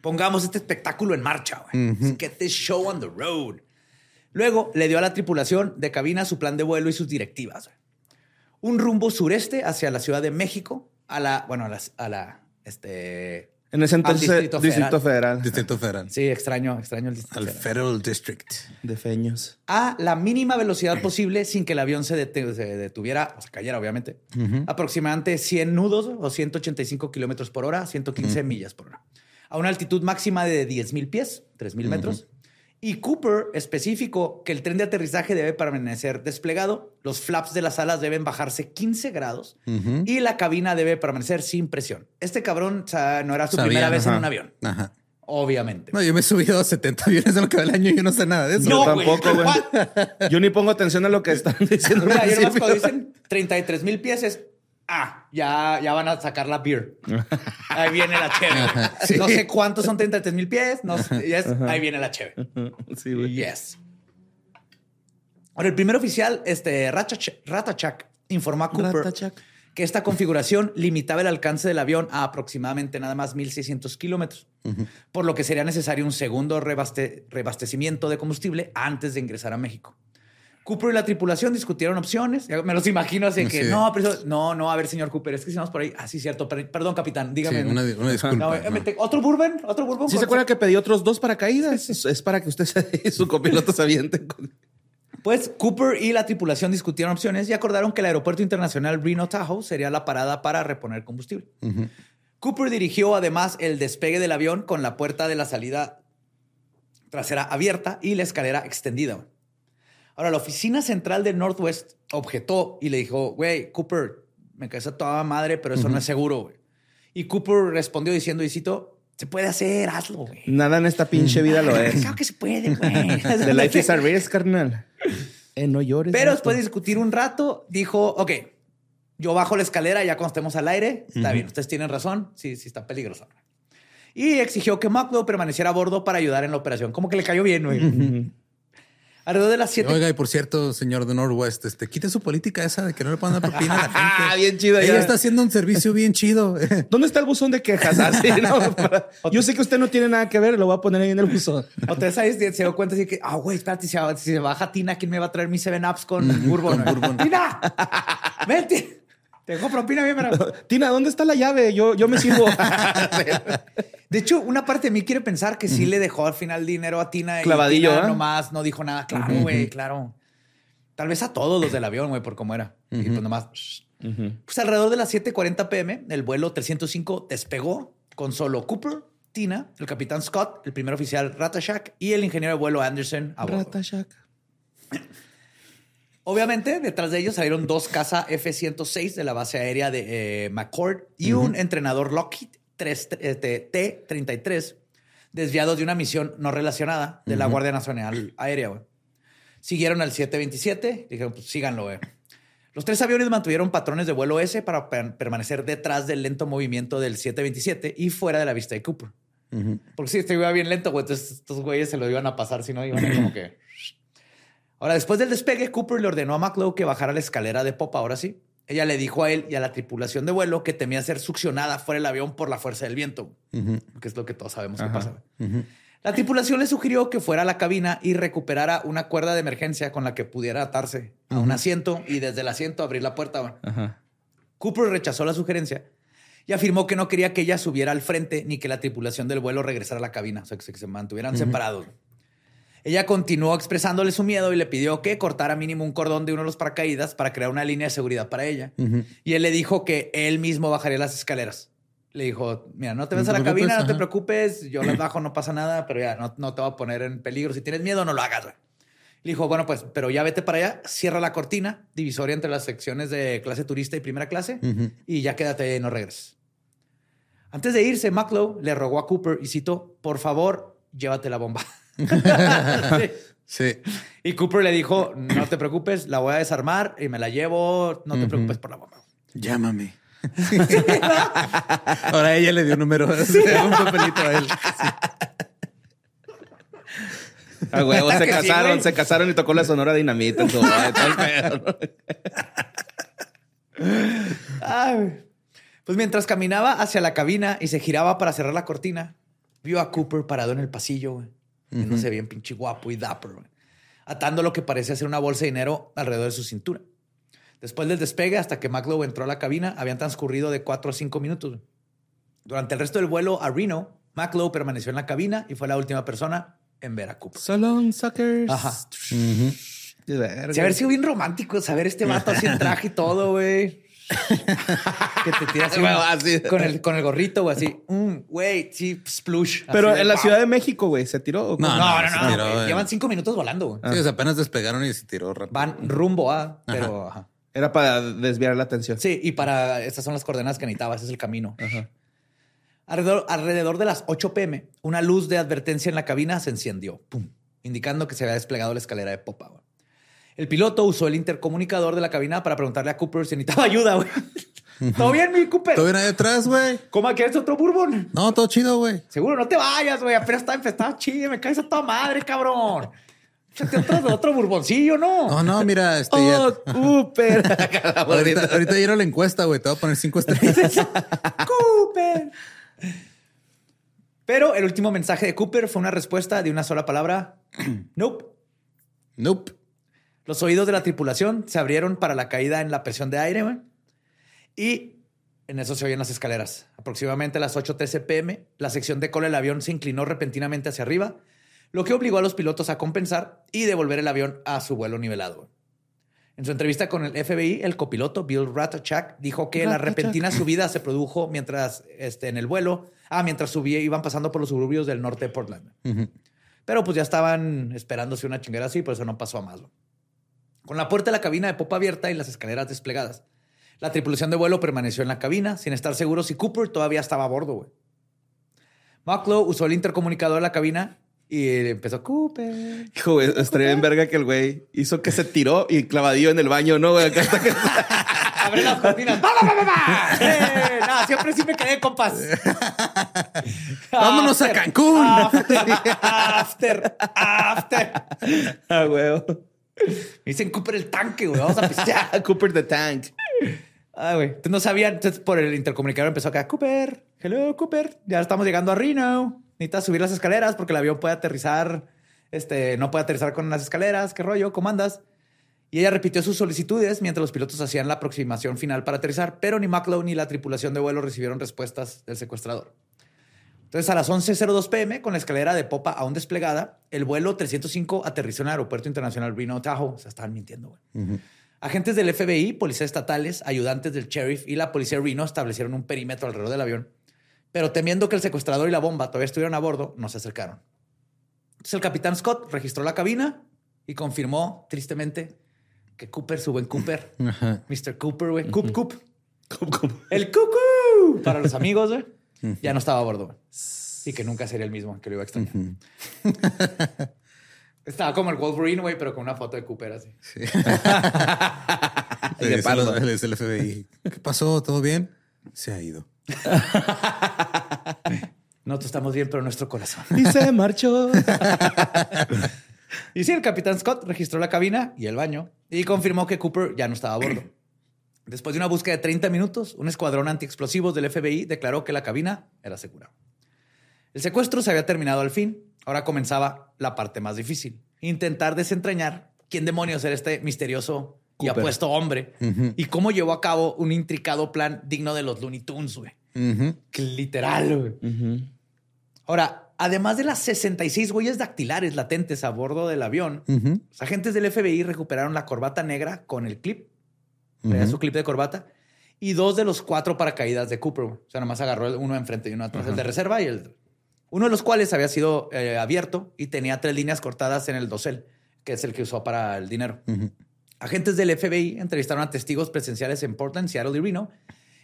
Pongamos este espectáculo en marcha. güey. Get this show on the road. Luego le dio a la tripulación de cabina su plan de vuelo y sus directivas. güey. Un rumbo sureste hacia la Ciudad de México, a la, bueno, a la, a la este, En ese entonces, Distrito, Distrito Federal. Distrito Federal. Sí, extraño, extraño el distrito. Al federal. Federal District. De feños. A la mínima velocidad posible sin que el avión se detuviera, o se cayera, obviamente. Aproximadamente 100 nudos o 185 kilómetros por hora, 115 millas por hora. A una altitud máxima de 10.000 pies, 3.000 metros. Y Cooper especificó que el tren de aterrizaje debe permanecer desplegado, los flaps de las alas deben bajarse 15 grados y la cabina debe permanecer sin presión. Este cabrón o sea, no era su Sabía, primera vez en ajá. un avión, Ajá. obviamente. No, yo me he subido a 70 aviones en lo que va el año y yo no sé nada de eso. Yo No, güey. tampoco, güey. Yo ni pongo atención a lo que están diciendo. Mira, yo nomás principio. cuando dicen 33 mil pies es, ah, ya, ya van a sacar la beer. Ahí viene la cheve. Sí. No sé cuántos son 33 mil pies, no sé, ahí viene la cheve. Sí, güey. Yes. Ahora, el primer oficial, este Ratachak, Ratachak, informó a Cooper Ratachak. que esta configuración limitaba el alcance del avión a aproximadamente nada más 1.600 kilómetros, por lo que sería necesario un segundo rebaste- reabastecimiento de combustible antes de ingresar a México. Cooper y la tripulación discutieron opciones. Me los imagino así que Sí. no, pero eso- no, no, a ver, señor Cooper, es que si vamos por ahí. Ah, sí, cierto. per- Perdón, capitán, Sí, dígame. una, una disculpa. No, eh, no. ¿Otro bourbon? ¿Otro bourbon? ¿Sí se acuerda que pedí otros dos paracaídas? Es, es para que usted y su copiloto se avienten. con- Pues Cooper y la tripulación discutieron opciones y acordaron que el aeropuerto internacional Reno Tahoe sería la parada para reponer combustible. Cooper dirigió además el despegue del avión con la puerta de la salida trasera abierta y la escalera extendida. Ahora, la oficina central de Northwest objetó y le dijo, güey, Cooper, me caes a toda madre, pero eso no es seguro, güey. Y Cooper respondió diciendo, y cito, se puede hacer, hazlo, güey. Nada en esta pinche vida lo es. Claro que se puede, güey. The life is a risk, carnal. Eh, no llores. Pero después de discutir un rato, dijo, ok, yo bajo la escalera ya cuando estemos al aire. Está bien, ustedes tienen razón. Sí, sí está peligroso. Y exigió que Maclow permaneciera a bordo para ayudar en la operación. Como que le cayó bien, güey. Alrededor de las siete... Oiga, y por cierto, señor de Northwest, este, quite su política esa de que no le puedan dar propina a la gente. Ah, bien chido. Ella ya. está haciendo un servicio bien chido. ¿Dónde está el buzón de quejas? Así, ¿no? Para- Yo sé que usted no tiene nada que ver, lo voy a poner ahí en el buzón. O te sabes, se dio cuenta así que, ah, güey, espérate, si, se baja Tina, ¿quién me va a traer mis 7-Ups con Bourbon? con bourbon. ¡Tina! ¡Vente! Tengo propina bien, pero... Tina, ¿dónde está la llave? Yo, yo me sirvo. De hecho, una parte de mí quiere pensar que sí le dejó al final dinero a Tina. Clavadillo, y Tina ¿eh? nomás no dijo nada. Claro, güey, claro. Tal vez a todos los del avión, güey, por cómo era. Y pues nomás... Pues alrededor de las 7.40 pm, el vuelo 305 despegó con solo Cooper, Tina, el capitán Scott, el primer oficial Ratashak y el ingeniero de vuelo Anderson a bordo. Ratashak. Obviamente, detrás de ellos salieron dos caza F-106 de la base aérea de eh, McCord y un entrenador Lockheed 3, eh, T- T-33 desviados de una misión no relacionada de la Guardia Nacional Aérea. Siguieron al 727, dijeron, pues síganlo. güey. Los tres aviones mantuvieron patrones de vuelo S para per- permanecer detrás del lento movimiento del 727 y fuera de la vista de Cooper. Porque si este iba bien lento, güey, entonces estos güeyes se lo iban a pasar, si no iban a como que... Ahora, después del despegue, Cooper le ordenó a McLeod que bajara la escalera de popa, ahora sí. Ella le dijo a él y a la tripulación de vuelo que temía ser succionada fuera del avión por la fuerza del viento, que es lo que todos sabemos que pasa. La tripulación le sugirió que fuera a la cabina y recuperara una cuerda de emergencia con la que pudiera atarse a un asiento y desde el asiento abrir la puerta. Ajá. Cooper rechazó la sugerencia y afirmó que no quería que ella subiera al frente ni que la tripulación del vuelo regresara a la cabina, o sea, que se, que se mantuvieran separados. Ella continuó expresándole su miedo y le pidió que cortara mínimo un cordón de uno de los paracaídas para crear una línea de seguridad para ella. Y él le dijo que él mismo bajaría las escaleras. Le dijo, mira, no te ves No a la cabina, no te preocupes, yo las bajo, no pasa nada, pero ya no, no te va a poner en peligro. Si tienes miedo, no lo hagas. Le dijo, bueno, pues, pero ya vete para allá, cierra la cortina divisoria entre las secciones de clase turista y primera clase y ya quédate y no regreses. Antes de irse, Maclow le rogó a Cooper y citó, por favor, llévate la bomba. Sí. Sí. Y Cooper le dijo, no te preocupes, la voy a desarmar y me la llevo, no te preocupes por la bomba. Llámame. Ahora ella le dio un número, un papelito a él. A huevo, se sí, casaron, se casaron y tocó la sonora dinamita. Pues mientras caminaba hacia la cabina y se giraba para cerrar la cortina, vio a Cooper parado en el pasillo, güey. Viéndose bien pinche guapo y dapper, güey. Atando lo que parecía ser una bolsa de dinero alrededor de su cintura. Después del despegue, hasta que Maclow entró a la cabina, habían transcurrido de cuatro a cinco minutos. Durante el resto del vuelo a Reno, Maclow permaneció en la cabina y fue la última persona en ver a Cooper. So long, suckers. Ajá. De verga. Sí, haber sido bien romántico saber este vato así en traje y todo, güey. que te tiras así, Bueno, así. con el con el gorrito o así. Mm, Güey, sí, splush. Pero Así en la. Ciudad de México, güey, se tiró. ¿o? No, No, no, no. tiró Llevan cinco minutos volando, güey. Sí, o sea, apenas despegaron y se tiró rápido. Van rumbo a, pero ajá. Era para desviar la atención. Sí, y para estas son las coordenadas que necesitaba, ese es el camino. Ajá. Alrededor, alrededor de las 8 pm, una luz de advertencia en la cabina se encendió, pum, indicando que se había desplegado la escalera de popa. güey. El piloto usó el intercomunicador de la cabina para preguntarle a Cooper si necesitaba ayuda. güey. ¿Todo bien, mi Cooper? ¿Todo bien ahí detrás, güey? ¿Cómo quieres otro bourbon? No, todo chido, güey. Seguro, no te vayas, güey. Apenas está empezado chido, me caes a toda madre, cabrón. Échate otro, otro bourboncillo, ¿no? No, no, mira, este ya- Oh, Cooper. ahorita, ahorita dieron la encuesta, güey. Te voy a poner cinco estrellas. Cooper. Pero el último mensaje de Cooper fue una respuesta de una sola palabra. nope. nope. Los oídos de la tripulación se abrieron para la caída en la presión de aire, güey. Y en eso se oyen las escaleras. Aproximadamente a las 8.13 pm, la sección de cola del avión se inclinó repentinamente hacia arriba, lo que obligó a los pilotos a compensar y devolver el avión a su vuelo nivelado. En su entrevista con el FBI, el copiloto Bill Ratachak dijo que la repentina subida se produjo mientras este, en el vuelo, ah, mientras subía, iban pasando por los suburbios del norte de Portland. Pero pues ya estaban esperándose una chinguera así, por eso no pasó a más. güey. Con la puerta de la cabina de popa abierta y las escaleras desplegadas, la tripulación de vuelo permaneció en la cabina sin estar seguro si Cooper todavía estaba a bordo. güey. Mucklow usó el intercomunicador de la cabina y empezó Cooper. Hijo, güey, estaría en verga que el güey hizo que se tiró y clavadillo en el baño, ¿no? güey? Acá está que- Abre las cortinas. ¡Va, va, va, va, va! ¡Eh! No, siempre sí me quedé, compas. Vámonos a Cancún. After, after, after. Ah, güey. Me dicen Cooper el tanque, güey. Vamos a pistear. Cooper the Tank. Ah, güey. Entonces no sabían. Entonces por el intercomunicador empezó acá. Cooper, hello, Cooper. Ya estamos llegando a Reno. Necesitas subir las escaleras porque el avión puede aterrizar. Este, no puede aterrizar con las escaleras. ¿Qué rollo? ¿Cómo andas? Y ella repitió sus solicitudes mientras los pilotos hacían la aproximación final para aterrizar, pero ni McLeod ni la tripulación de vuelo recibieron respuestas del secuestrador. Entonces, a las 11.02 pm, con la escalera de popa aún desplegada, el vuelo 305 aterrizó en el Aeropuerto Internacional Reno, Tahoe. O sea, estaban mintiendo, güey. Agentes del FBI, policías estatales, ayudantes del sheriff y la policía de Reno establecieron un perímetro alrededor del avión, pero temiendo que el secuestrador y la bomba todavía estuvieran a bordo, no se acercaron. Entonces, el capitán Scott registró la cabina y confirmó, tristemente, que Cooper, su buen Cooper. Mr. Cooper, güey, Coop, Coop, el cucú para los amigos, güey, ya no estaba a bordo. Y que nunca sería el mismo, que lo iba a extrañar. Estaba como el Wolverine, güey, pero con una foto de Cooper así. Y de pardo. el, el FBI. ¿Qué pasó? ¿Todo bien? Se ha ido. Nosotros estamos bien, pero nuestro corazón. Y se marchó. Y sí, el capitán Scott registró la cabina y el baño y confirmó que Cooper ya no estaba a bordo. Después de una búsqueda de 30 minutos, un escuadrón antiexplosivos del FBI declaró que la cabina era segura. El secuestro se había terminado al fin. Ahora comenzaba la parte más difícil. Intentar desentrañar quién demonios era este misterioso y Cooper. apuesto hombre y cómo llevó a cabo un intricado plan digno de los Looney Tunes, güey. Literal, güey. Ahora, además de las 66 huellas dactilares latentes a bordo del avión, los agentes del FBI recuperaron la corbata negra con el clip, traía su clip de corbata, y dos de los cuatro paracaídas de Cooper. O sea, nomás agarró uno enfrente y uno atrás, el de reserva y el... Uno de los cuales había sido eh, abierto y tenía tres líneas cortadas en el dosel, que es el que usó para el dinero. Agentes del FBI entrevistaron a testigos presenciales en Portland, Seattle y Reno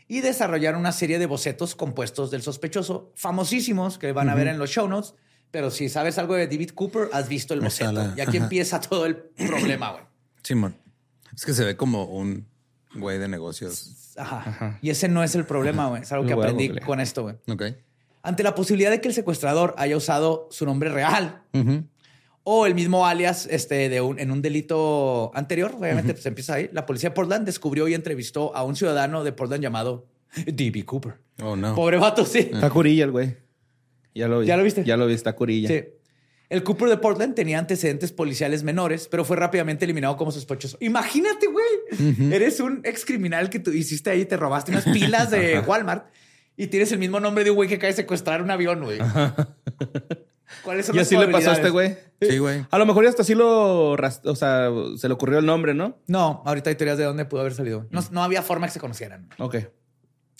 y desarrollaron una serie de bocetos compuestos del sospechoso, famosísimos, que van a ver en los show notes. Pero si sabes algo de David Cooper, has visto el boceto. sale, Y aquí ajá. empieza todo el problema, güey. Simón. Es que se ve como un güey de negocios. Ajá. Y ese no es el problema, güey. Es algo que aprendí con esto, güey. Ok. Ante la posibilidad de que el secuestrador haya usado su nombre real o el mismo alias este, de un, en un delito anterior, obviamente pues empieza ahí. La policía de Portland descubrió y entrevistó a un ciudadano de Portland llamado D.B. Cooper. Oh, no. Pobre vato, sí. Está curilla el güey. Ya lo vi. ¿Ya lo viste? Ya lo vi, está curilla. Sí. El Cooper de Portland tenía antecedentes policiales menores, pero fue rápidamente eliminado como sospechoso. Imagínate, güey. Eres un ex criminal que tú hiciste ahí, te robaste unas pilas de Walmart y tienes el mismo nombre de un güey que cae a secuestrar un avión, güey. ¿Cuáles son Y las así le pasó a este güey. Sí, güey. A lo mejor ya hasta así lo, o sea, se le ocurrió el nombre, ¿no? No, ahorita hay teorías de dónde pudo haber salido. No, no había forma que se conocieran. Ok.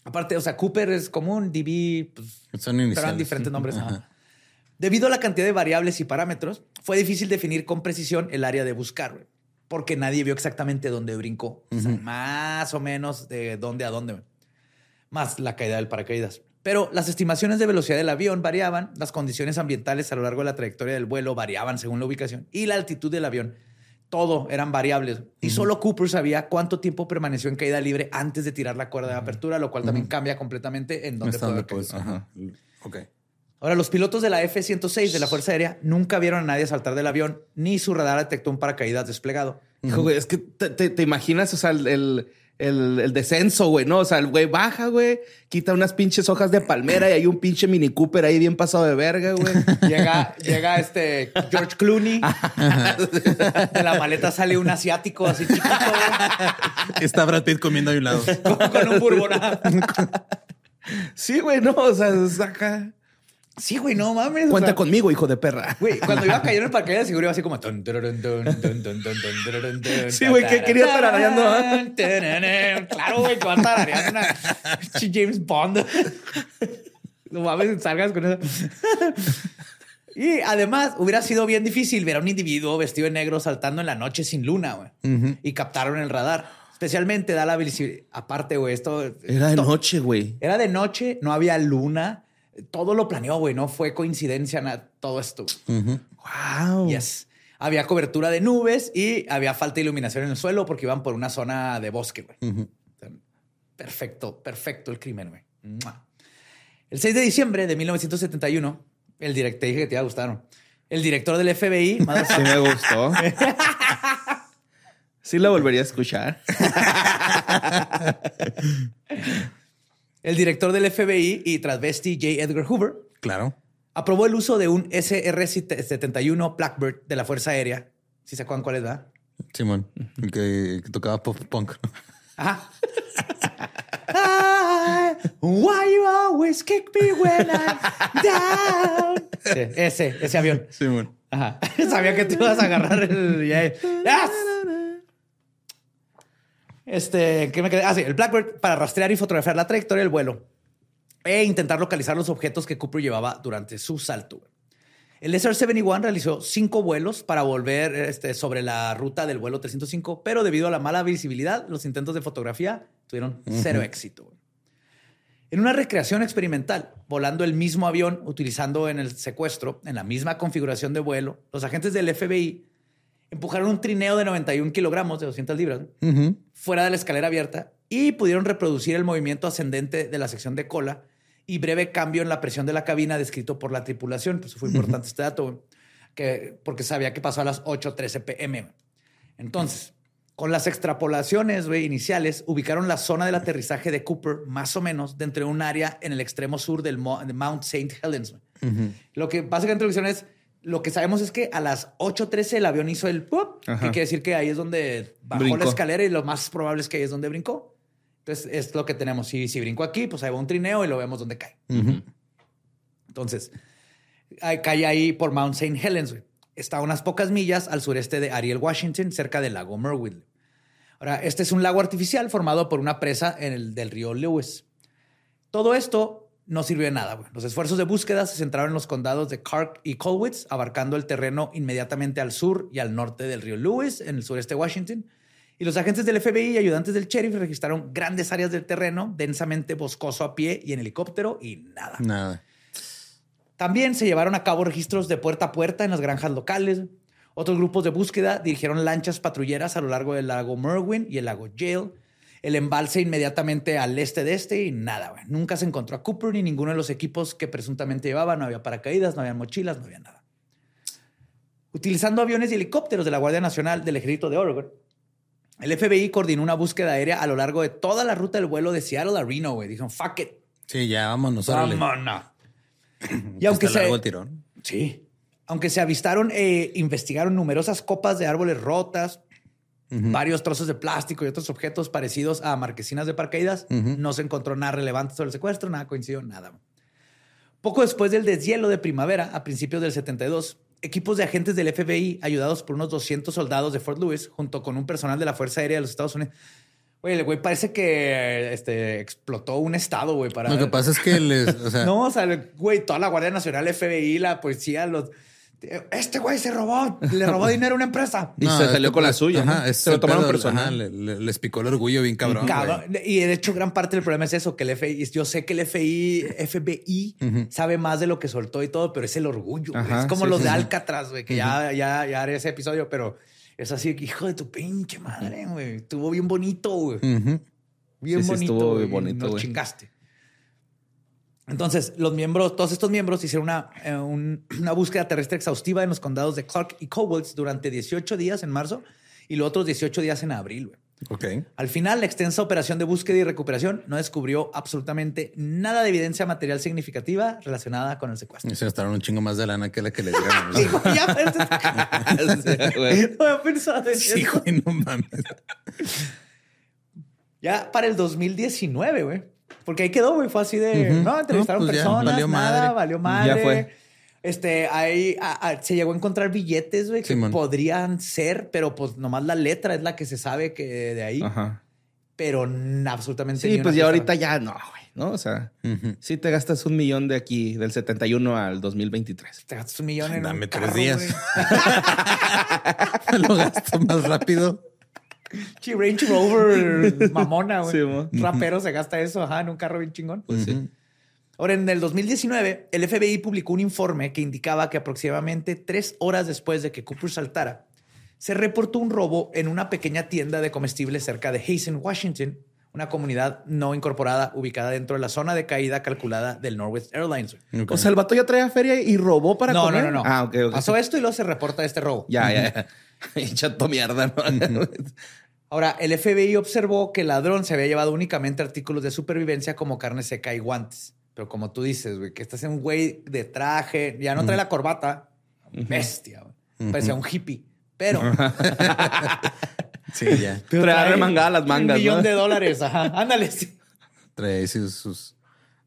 Aparte, o sea, Cooper es común, DB, pues, Son pero iniciales. eran diferentes nombres. Ajá. ajá. Debido a la cantidad de variables y parámetros, fue difícil definir con precisión el área de buscar, güey, porque nadie vio exactamente dónde brincó. O sea, más o menos de dónde a dónde. güey. Más la caída del paracaídas. Pero las estimaciones de velocidad del avión variaban, las condiciones ambientales a lo largo de la trayectoria del vuelo variaban según la ubicación y la altitud del avión. Todo eran variables. Y solo Cooper sabía cuánto tiempo permaneció en caída libre antes de tirar la cuerda de apertura, lo cual también cambia completamente en dónde puede donde Ahora, los pilotos de la F-106 de la Fuerza Aérea nunca vieron a nadie saltar del avión, ni su radar detectó un paracaídas desplegado. Hijo, güey, es que te, te- te imaginas, o sea, el, el, el- el descenso, güey, ¿no? O sea, el güey baja, güey, quita unas pinches hojas de palmera y hay un pinche Mini Cooper ahí bien pasado de verga, güey. Llega, llega este George Clooney. De la maleta sale un asiático así chiquito, güey, Está Brad Pitt comiendo ahí a un lado. con, con un bourbon. Sí, güey, no, o sea, es acá. Sí, güey, no mames. o Cuenta sea, conmigo, hijo de perra. Güey, cuando iba a caer en el paracaídas, seguro iba así como. tun, tururun, tun, Sí, güey, que quería ¿ah? Tararán, Claro, güey, que va tarareando una pinche James Bond. No mames, salgas con eso. Y además, hubiera sido bien difícil ver a un individuo vestido de negro saltando en la noche sin luna, güey. Y captaron el radar. Especialmente da la visibilidad. Aparte, güey, esto. Era de noche, güey. Era de noche, no había luna. Todo lo planeó, güey. No fue coincidencia nada, todo esto. Wow. Yes. Había cobertura de nubes y había falta de iluminación en el suelo porque iban por una zona de bosque, güey. Perfecto, perfecto el crimen, güey. El 6 de diciembre de 1971, el director, te dije que te iba a gustar, ¿no? El director del FBI, Madhu- Sí me gustó. Sí la volvería a escuchar. el director del FBI y transvesti J. Edgar Hoover, Claro. aprobó el uso de un SR-71 Blackbird de la Fuerza Aérea. ¿Sí se acuerdan cuál es, verdad? Simón. El que, que tocaba pop punk. Ajá. Why you always kick me when I'm down? Sí, ese, ese avión. Simón. Ajá. Sabía que te ibas a agarrar el. Yes. Este, ¿qué me quedé? Ah, sí, el Blackbird para rastrear y fotografiar la trayectoria del vuelo e intentar localizar los objetos que Cooper llevaba durante su salto. El SR-71 realizó cinco vuelos para volver este, sobre la ruta del vuelo 305, pero debido a la mala visibilidad, los intentos de fotografía tuvieron cero éxito. En una recreación experimental, volando el mismo avión, utilizando en el secuestro, en la misma configuración de vuelo, los agentes del FBI empujaron un trineo de 91 kilogramos, de 200 libras, fuera de la escalera abierta y pudieron reproducir el movimiento ascendente de la sección de cola y breve cambio en la presión de la cabina descrito por la tripulación. Pues fue importante este dato, que, porque sabía que pasó a las 8.13 pm. Entonces, con las extrapolaciones güey, iniciales, ubicaron la zona del aterrizaje de Cooper más o menos dentro de un área en el extremo sur del Mo- de Mount St. Helens. güey. Lo que básicamente lo que hicieron es, lo que sabemos es que a las 8.13 el avión hizo el pop, que quiere decir que ahí es donde bajó la escalera y lo más probable es que ahí es donde brincó. Entonces, es lo que tenemos. Si, si brincó aquí, pues ahí va un trineo y lo vemos donde cae. Entonces, cae ahí por Mount St. Helens. Está a unas pocas millas al sureste de Ariel, Washington, cerca del lago Merwin. Ahora, este es un lago artificial formado por una presa en el del río Lewis. Todo esto no sirvió de nada. güey. Los esfuerzos de búsqueda se centraron en los condados de Clark y Colwitz, abarcando el terreno inmediatamente al sur y al norte del río Lewis, en el sureste de Washington. Y los agentes del FBI y ayudantes del sheriff registraron grandes áreas del terreno, densamente boscoso a pie y en helicóptero, y nada. Nada. También se llevaron a cabo registros de puerta a puerta en las granjas locales. Otros grupos de búsqueda dirigieron lanchas patrulleras a lo largo del lago Merwin y el lago Yale. El embalse inmediatamente al este de este y nada, güey. Nunca se encontró a Cooper ni ninguno de los equipos que presuntamente llevaba. No había paracaídas, no había mochilas, no había nada. Utilizando aviones y helicópteros de la Guardia Nacional del Ejército de Oregon, el FBI coordinó una búsqueda aérea a lo largo de toda la ruta del vuelo de Seattle a Reno, güey. Dijeron, fuck it. Sí, ya vámonos. Vámonos. Y aunque se... el tirón. Sí. Aunque se avistaron e investigaron numerosas copas de árboles rotas, varios trozos de plástico y otros objetos parecidos a marquesinas de paracaídas, no se encontró nada relevante sobre el secuestro, nada coincidió, nada. Poco después del deshielo de primavera, a principios del 72, equipos de agentes del FBI, ayudados por unos 200 soldados de Fort Lewis, junto con un personal de la Fuerza Aérea de los Estados Unidos. Güey, el güey parece que este, explotó un estado, güey, para... Lo que pasa es que les, o sea, No, o sea, güey, toda la Guardia Nacional, FBI, la policía, los... Este güey se robó, le robó dinero a una empresa. Y no, se salió este con la suya. Ajá, Se lo tomaron pedo, personal. ajá, le- le- les picó el orgullo bien cabrón. Y de hecho, gran parte del problema es eso, que el FBI, yo sé que el FBI, FBI sabe más de lo que soltó y todo, pero es el orgullo. güey. Ajá, es como sí, los sí, de. Alcatraz, güey, que ya, ya, ya haré ese episodio, pero es así, hijo de tu pinche madre, güey. Estuvo bien bonito, güey. Ujú. Bien Sí, sí, bonito. estuvo bien bonito, Nos chingaste. Entonces, los miembros, todos estos miembros hicieron una, eh, un- una búsqueda terrestre exhaustiva en los condados de Clark y Cobalt durante 18 días en marzo y los otros 18 días en abril. güey. Ok. Al final, la extensa operación de búsqueda y recuperación no descubrió absolutamente nada de evidencia material significativa relacionada con el secuestro. Y se gastaron un chingo más de lana que la que le dieron. Sí, güey, ya pensé- Sí, no güey, no mames. Ya para el 2019, güey. Porque ahí quedó, güey. Fue así de, Ujú. no, entrevistaron No, pues ya, personas, valió nada, madre. valió madre. Ya fue. Este, ahí a- a- se llegó a encontrar billetes, güey, que Simón. podrían ser, pero pues nomás la letra es la que se sabe que de ahí, Ajá. pero absolutamente. Sí, pues ya ahorita ya no, güey. ¿No? O sea, sí te gastas un millón de aquí, del 71 al 2023. Te gastas un millón en Dame un tres carro, días. güey. Lo gasto más rápido. Sí, Range Rover mamona, güey. Sí, rapero se gasta eso, ajá, en un carro bien chingón. Pues sí. Ahora, en el 2019, el FBI publicó un informe que indicaba que aproximadamente tres horas después de que Cooper saltara, se reportó un robo en una pequeña tienda de comestibles cerca de Hazen, Washington, una comunidad no incorporada ubicada dentro de la zona de caída calculada del Northwest Airlines. O sea, el vato ya traía feria y robó para No, comer. no, no, no. Ah. Pasó esto y luego se reporta este robo. Ya, ya, ya. Y chato mierda, ¿no? Ahora, el FBI observó que el ladrón se había llevado únicamente artículos de supervivencia como carne seca y guantes. Pero como tú dices, güey, que estás en un güey de traje, ya no trae la corbata, bestia, güey. Parecía un hippie. Pero Sí, ya. Trae remangada las mangas, Un millón ¿no? de dólares, ajá. Ándale. Trae sus, sus-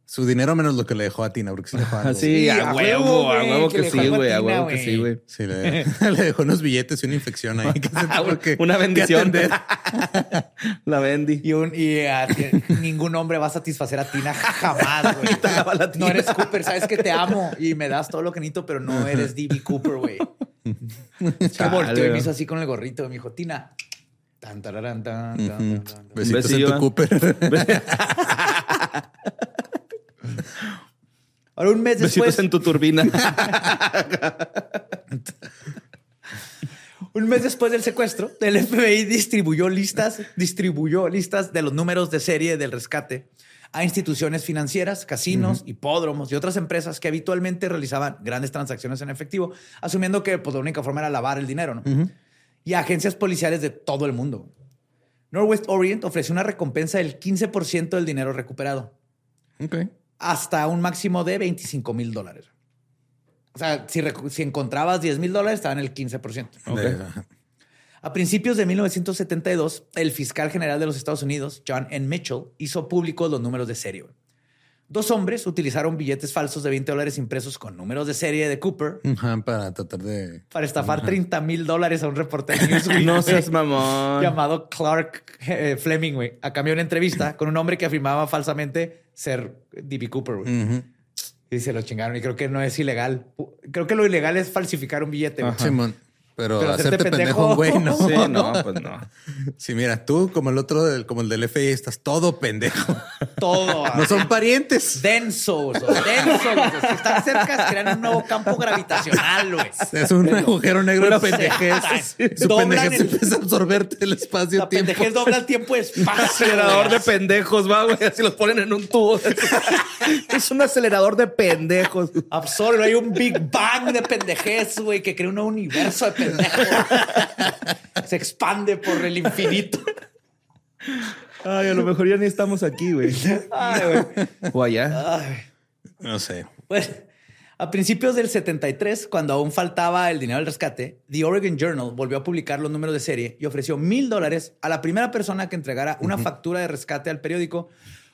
su dinero menos lo que le dejó a Tina, porque sí le dejó algo. Sí, Sí, a a huevo, a huevo que sí, güey, a a huevo que sí, güey. Sí, le, le dejó unos billetes y una infección ahí. que que- Una bendición. atender. La vendí. Y, un, y ah, que ningún hombre va a satisfacer a Tina jamás, güey. No eres Cooper, sabes que te amo y me das todo lo que necesito, pero no eres D.B. Cooper, güey. Se volteó y me hizo así con el gorrito. Me dijo, Tina. Tan, tararán, tan, tan, tan, Ujú. tan, tan. Besitos besillo, en tu. Cooper. Ahora, un mes Besitos después, en tu turbina. un mes después del secuestro, el FBI distribuyó listas, distribuyó listas de los números de serie del rescate a instituciones financieras, casinos, hipódromos y otras empresas que habitualmente realizaban grandes transacciones en efectivo, asumiendo que pues, la única forma era lavar el dinero, ¿no? Y a agencias policiales de todo el mundo. Northwest Orient ofreció una recompensa del 15% del dinero recuperado, ok. hasta un máximo de 25 mil dólares. O sea, si, encontrabas 10 mil dólares, estaban el 15%. De- ajá. A principios de 1972, el fiscal general de los Estados Unidos, John N. Mitchell, hizo públicos los números de serie. Dos hombres utilizaron billetes falsos de 20 dólares impresos con números de serie de Cooper Ajá, para tratar de. para estafar 30 mil dólares a un reportero Newsweek, no seas mamón. llamado Clark eh, Fleming, güey, a cambio de una entrevista con un hombre que afirmaba falsamente ser D.B. Cooper. güey. Y se lo chingaron. Y creo que no es ilegal. Creo que lo ilegal es falsificar un billete. Simón. Pero, Pero hacerte hacerte pendejo, güey, no. Sí, no, pues no. Sí, mira, tú, como el otro, del, como el del FI, estás todo pendejo. Todo. No son parientes. densos, densos. Si están cerca, crean un nuevo campo gravitacional, güey. Es un agujero negro de pendejez. Su pendejez el- empieza a absorberte el La espacio-tiempo. pendejez dobla el tiempo y espacio. acelerador de pendejos, va, güey. Así los ponen en un tubo. es un acelerador de pendejos. Absorbe, hay un Big Bang de pendejez, güey, que crea un universo de pendejos. Se expande por el infinito. Ay, a lo mejor ya ni estamos aquí, güey. Ay, güey. O allá. Ay. No sé. Bueno, a principios del 73, cuando aún faltaba el dinero del rescate, The Oregon Journal volvió a publicar los números de serie y ofreció mil dólares a la primera persona que entregara una factura de rescate al periódico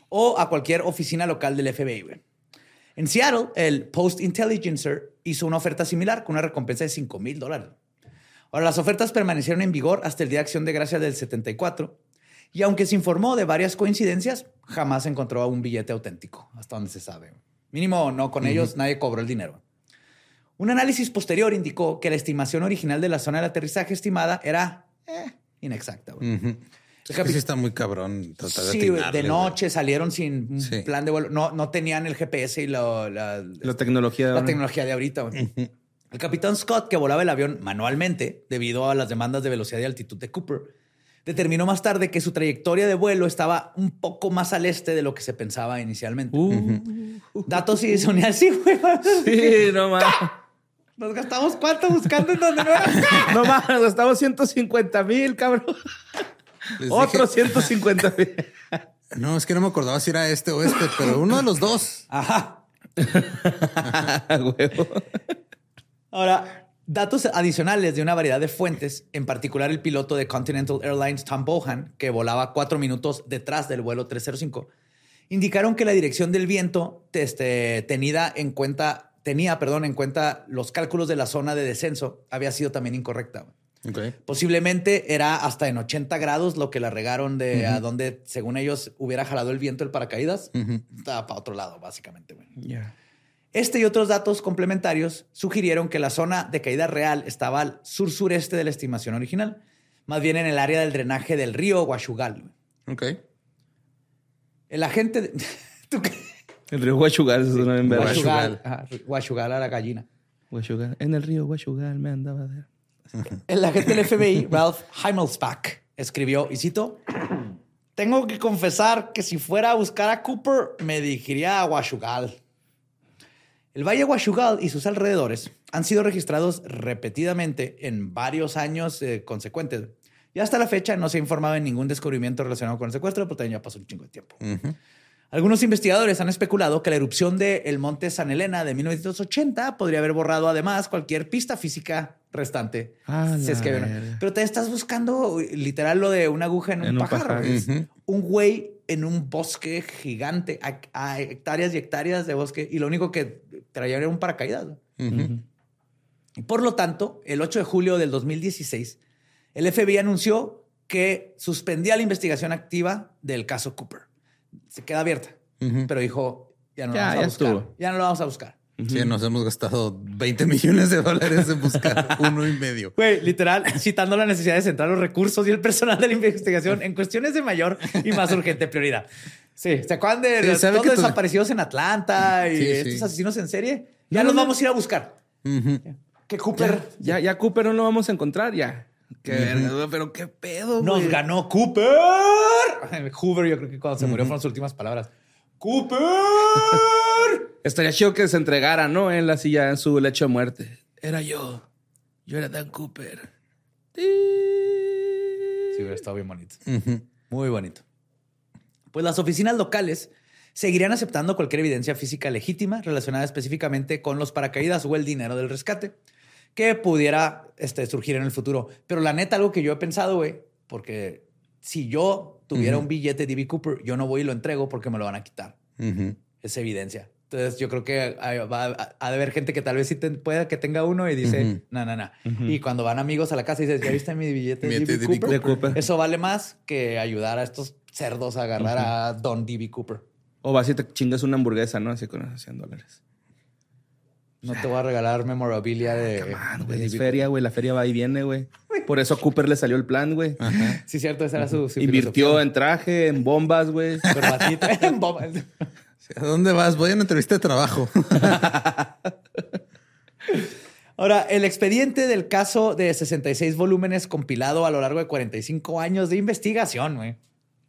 o a cualquier oficina local del FBI. güey. En Seattle, el Post Intelligencer hizo una oferta similar con una recompensa de 5 mil dólares. Ahora, las ofertas permanecieron en vigor hasta el Día de Acción de Gracias del 74. Y aunque se informó de varias coincidencias, jamás se encontró un billete auténtico, hasta donde se sabe. Mínimo, no con ellos, nadie cobró el dinero. Un análisis posterior indicó que la estimación original de la zona del aterrizaje estimada era eh, inexacta. Es que sí está muy cabrón tratar de Sí, de noche salieron sin un Sí. plan de vuelo. No, no tenían el GPS y lo- la, La tecnología de la ahora. tecnología de ahorita. El capitán Scott, que volaba el avión manualmente debido a las demandas de velocidad y altitud de Cooper, determinó más tarde que su trayectoria de vuelo estaba un poco más al este de lo que se pensaba inicialmente. Uh, Datos y unía así, güey. sí, no mames. Nos gastamos cuánto buscando en donde no era. No mames, gastamos 150 mil, cabrón. Les Otros dije- 150 mil. No, es que no me acordaba si era este o este, pero uno de los dos. Ajá. Huevo. Ahora, datos adicionales de una variedad de fuentes, en particular el piloto de Continental Airlines Tom Bohan, que volaba cuatro minutos detrás del vuelo 305, indicaron que la dirección del viento este, tenida en cuenta, tenía perdón, en cuenta los cálculos de la zona de descenso había sido también incorrecta. Ok. Posiblemente era hasta en 80 grados lo que la regaron de a donde, según ellos, hubiera jalado el viento el paracaídas. Estaba para otro lado, básicamente. güey. Ya. Este y otros datos complementarios sugirieron que la zona de caída real estaba al sur-sureste de la estimación original, más bien en el área del drenaje del río Huachugal. Ok. El agente... de- ¿Tú qué? El río Huachugal es una. Huachugal. Ajá, Huachugal a la gallina. Huachugal. En el río Huachugal me andaba de... El agente del FBI, Ralph Heimelsbach, escribió, y cito, Tengo que confesar que si fuera a buscar a Cooper, me dirigiría a Huachugal. El Valle Huachugal y sus alrededores han sido registrados repetidamente en varios años eh, consecuentes. Y hasta la fecha no se ha informado de ningún descubrimiento relacionado con el secuestro, pero también ya pasó un chingo de tiempo. Algunos investigadores han especulado que la erupción del monte San Elena de 1980 podría haber borrado además cualquier pista física restante. Si es que- pero te estás buscando literal lo de una aguja en un, En un pajar. güey. Un güey en un bosque gigante, a, a hectáreas y hectáreas de bosque, y lo único que traía era un paracaídas. Y por lo tanto, el 8 de julio del 2016, el FBI anunció que suspendía la investigación activa del caso Cooper. Se queda abierta, pero dijo, ya no lo Ya, vamos a buscar. estuvo. Ya no lo vamos a buscar. Sí, nos hemos gastado 20 millones de dólares en buscar uno y medio. Güey, literal, citando la necesidad de centrar los recursos y el personal de la investigación en cuestiones de mayor y más urgente prioridad. Sí, ¿se acuerdan de Sí, los- todos tu- desaparecidos en Atlanta y Sí, sí. estos asesinos en serie? Ya No, los no, vamos a ir a buscar. Que Cooper Ya, ya Cooper no lo vamos a encontrar ya. Qué verga, güey, pero qué pedo, nos güey. ganó Cooper. Hoover, yo creo que cuando se murió fueron sus últimas palabras. ¡Cooper! Estaría chido que se entregara, ¿no? En la silla, en su lecho de muerte. Era yo. Yo era Dan Cooper. Sí, hubiera estado bien bonito. Muy bonito. Pues las oficinas locales seguirían aceptando cualquier evidencia física legítima relacionada específicamente con los paracaídas o el dinero del rescate que pudiera este, surgir en el futuro. Pero la neta, algo que yo he pensado, güey, porque si yo tuviera un billete de D.B. Cooper, yo no voy y lo entrego porque me lo van a quitar. Es evidencia. Entonces yo creo que hay- va a, ha de haber gente que tal vez sí te- pueda que tenga uno y dice, no, no, no. Y cuando van amigos a la casa y dices, ¿ya viste mi billete de Billete D.B. de D.B. Cooper? Cooper. Eso vale más que ayudar a estos cerdos a agarrar a Don D.B. Cooper. O vas y te chingas una hamburguesa, ¿no? Así con esos 100 dólares. No te voy a regalar memorabilia de... Ah, de es feria, güey. La feria va y viene, güey. Por eso a Cooper le salió el plan, güey. Sí, cierto, esa era su, su Invirtió filosofía. en traje, en bombas, güey. En bomba. ¿A dónde vas? Voy a una entrevista de trabajo. Ahora, el expediente del caso de 66 volúmenes compilado a lo largo de 45 años de investigación, güey.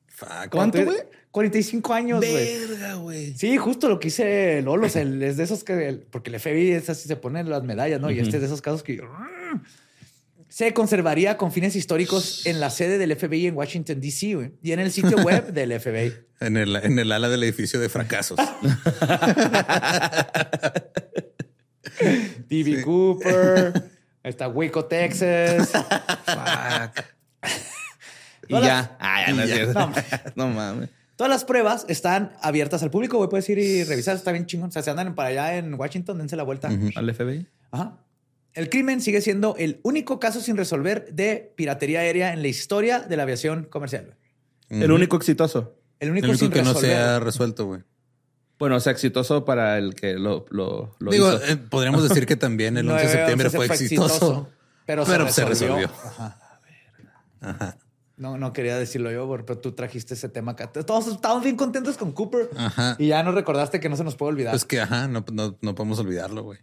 Fuck. ¿Cuánto, güey? 45 años, güey. Verga, güey. Sí, justo lo que hice Lolo, o sea, el- es de esos que, el- porque el FBI es así, se ponen las medallas, ¿no? Y este es de esos casos que se conservaría con fines históricos en la sede del FBI en Washington, D.C. güey, y en el sitio web del FBI. En el, en el ala del edificio de fracasos. D.B. Cooper, está Waco, Texas. Fuck. y ya. Ah, ya no es cierto. No mames. Todas las pruebas están abiertas al público, güey. Puedes ir y revisar, está bien chingón. O sea, si andan para allá en Washington, dense la vuelta. Al FBI. Ajá. El crimen sigue siendo el único caso sin resolver de piratería aérea en la historia de la aviación comercial. El único exitoso. El El único, único sin que no resolver. se ha resuelto, güey. Bueno, o sea, exitoso para el que lo, lo, lo Digo, hizo. eh, podríamos decir que también el 11 de 9/11 septiembre fue, exitoso. pero, pero se se resolvió. resolvió. Ajá. Ajá. No, no quería decirlo yo, pero tú trajiste ese tema acá. Todos estábamos bien contentos con Cooper. Ajá. Y ya nos recordaste que no se nos puede olvidar. Pues que, ajá, no, no, no podemos olvidarlo, güey.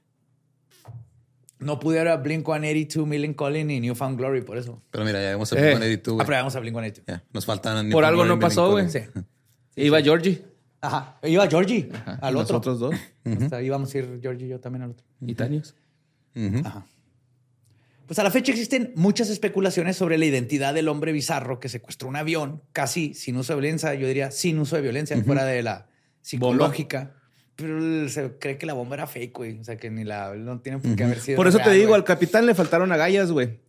no pudiera Blink 182, Million Calling y Newfound Glory, por eso. Pero mira, ya vemos el Eh. Blink 182, güey. Aprobamos a Blink 182. Ya, nos faltan. Por algo no pasó, güey. Sí. Iba Georgie. Ajá. Iba Georgie Ajá, al otro. Nosotros dos. O sea, íbamos a ir Georgie y yo también al otro. Y Tanios. Ajá. Pues a la fecha existen muchas especulaciones sobre la identidad del hombre bizarro que secuestró un avión casi sin uso de violencia, yo diría sin uso de violencia, fuera de la psicológica. Pero se cree que la bomba era fake, güey. O sea, que ni la no tiene por qué haber sido. Por eso te digo, güey. al capitán le faltaron agallas, güey.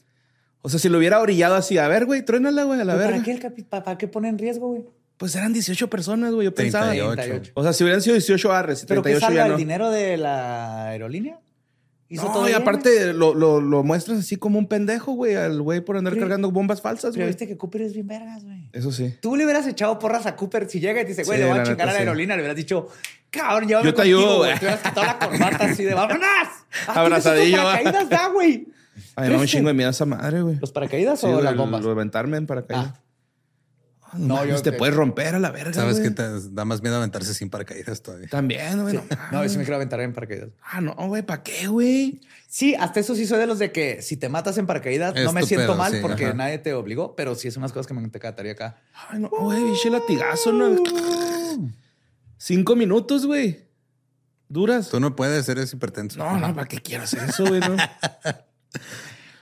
O sea, si lo hubiera orillado así, a ver, güey, truénala, güey, a la ¿Pero verga. ¿Para qué, el capi- pa- para qué pone en riesgo, güey? Pues eran 18 personas, güey, yo pensaba. 38. 38. O sea, si hubieran sido 18 arres y ¿Pero qué 38 ya el dinero de la aerolínea? ¿Hizo No, todo y bien, aparte lo, lo, lo muestras así como un pendejo, güey, al güey por andar Pero- cargando bombas falsas, Pero güey. viste que Cooper es bien vergas, güey. Eso sí. Tú le hubieras echado porras a Cooper si llega y te dice, güey, Sí, le voy a chingar a la sí. aerolínea. Le hubieras dicho, cabrón, llévame Yo te contigo, ayudo, güey. Te hubieras quitado la corbata así de, vámonos. Abrazadillo, ¿tienes va. esos paracaídas da, güey? Ay, no, un chingo de miedo a esa madre, güey. ¿Los paracaídas Sí, o las bombas? Lo aventarme en paracaídas. Ah. No, yo- te puedes romper a la verga, Sabes güey. que te da más miedo aventarse sin paracaídas todavía. También, güey. Sí. No, yo sí me quiero aventar en paracaídas. Ah, no, güey, ¿para qué, güey? Sí, hasta eso sí soy de los de que si te matas en paracaídas, Es no me siento pedo, mal sí, porque ajá. nadie te obligó, pero sí es unas cosas que me encantaría acá. Ay, no, güey, biche latigazo, ¿no? Cinco minutos, güey. Duras. Tú no puedes, eres hipertenso. No, no, ¿para qué quiero hacer eso, güey? No.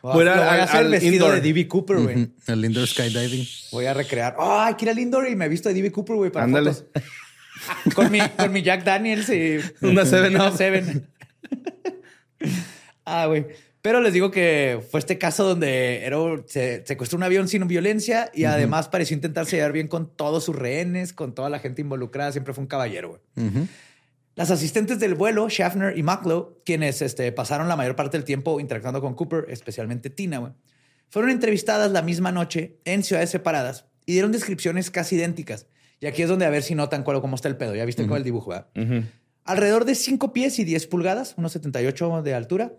Voy a, hacer al vestido indoor. de D.B. Cooper, güey. Ujú. El indoor skydiving. Voy a recrear. Oh, hay que ir al indoor y me he visto de D.B. Cooper, güey, para Ándale. fotos. Con mi, con mi Jack Daniels y Una Seven una. Seven. ah, güey. Pero les digo que fue este caso donde era, se secuestró un avión sin violencia y además pareció intentarse llevar bien con todos sus rehenes, con toda la gente involucrada. Siempre fue un caballero, güey. Ujú. Las asistentes del vuelo, Schaffner y Mucklow, quienes este, pasaron la mayor parte del tiempo interactuando con Cooper, especialmente Tina, fueron entrevistadas la misma noche en ciudades separadas y dieron descripciones casi idénticas. Y aquí es donde a ver si notan cuál, cómo está el pedo. Ya viste con el dibujo, ¿verdad? Alrededor de 5 pies y 10 pulgadas, unos 78 de altura,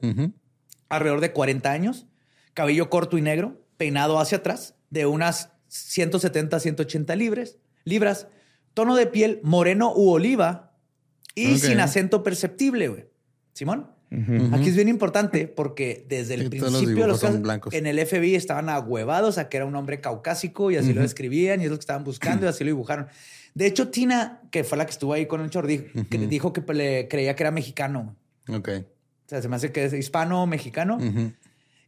alrededor de 40 años, cabello corto y negro, peinado hacia atrás, de unas 170 180 libres, libras, tono de piel moreno u oliva y Ok. sin acento perceptible, güey. Simón. Ujú. Aquí es bien importante porque desde el los principio los casos- blancos. en el FBI estaban ahuevados a que era un hombre caucásico y así lo describían y es lo que estaban buscando y así lo dibujaron. De hecho, Tina, que fue la que estuvo ahí con el chor, dijo, que dijo que le creía que era mexicano. Ok. O sea, se me hace que es hispano-mexicano. Ujú.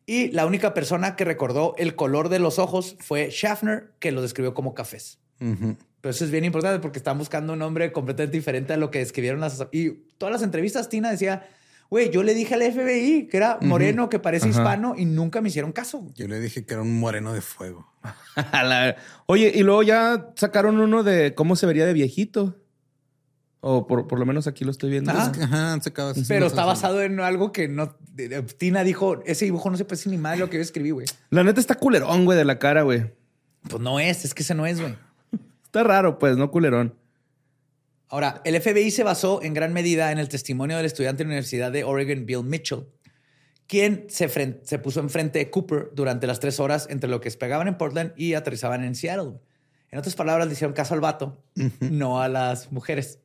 Y la única persona que recordó el color de los ojos fue Schaffner, que lo describió como cafés. Eso es bien importante porque están buscando un nombre completamente diferente a lo que describieron las... Y todas las entrevistas, Tina decía, güey, yo le dije al FBI que era moreno, que parece hispano y nunca me hicieron caso. Yo le dije que era un moreno de fuego. Oye, y luego ya sacaron uno de cómo se vería de viejito. O por, por lo menos aquí lo estoy viendo. Ajá. Es que, Ajá, sacado esas Pero está basado en algo que no... de- de- Tina dijo, ese dibujo no se parece ni madre a lo que yo escribí, güey. La neta está culerón, güey, de la cara, güey. Pues no es, es que ese no es, güey. Está raro, pues, no culerón. Ahora, el FBI se basó en gran medida en el testimonio del estudiante de la Universidad de Oregon, Bill Mitchell, quien se, se puso enfrente de Cooper durante las tres horas entre lo que despegaban en Portland y aterrizaban en Seattle. En otras palabras, le hicieron caso al vato, no a las mujeres.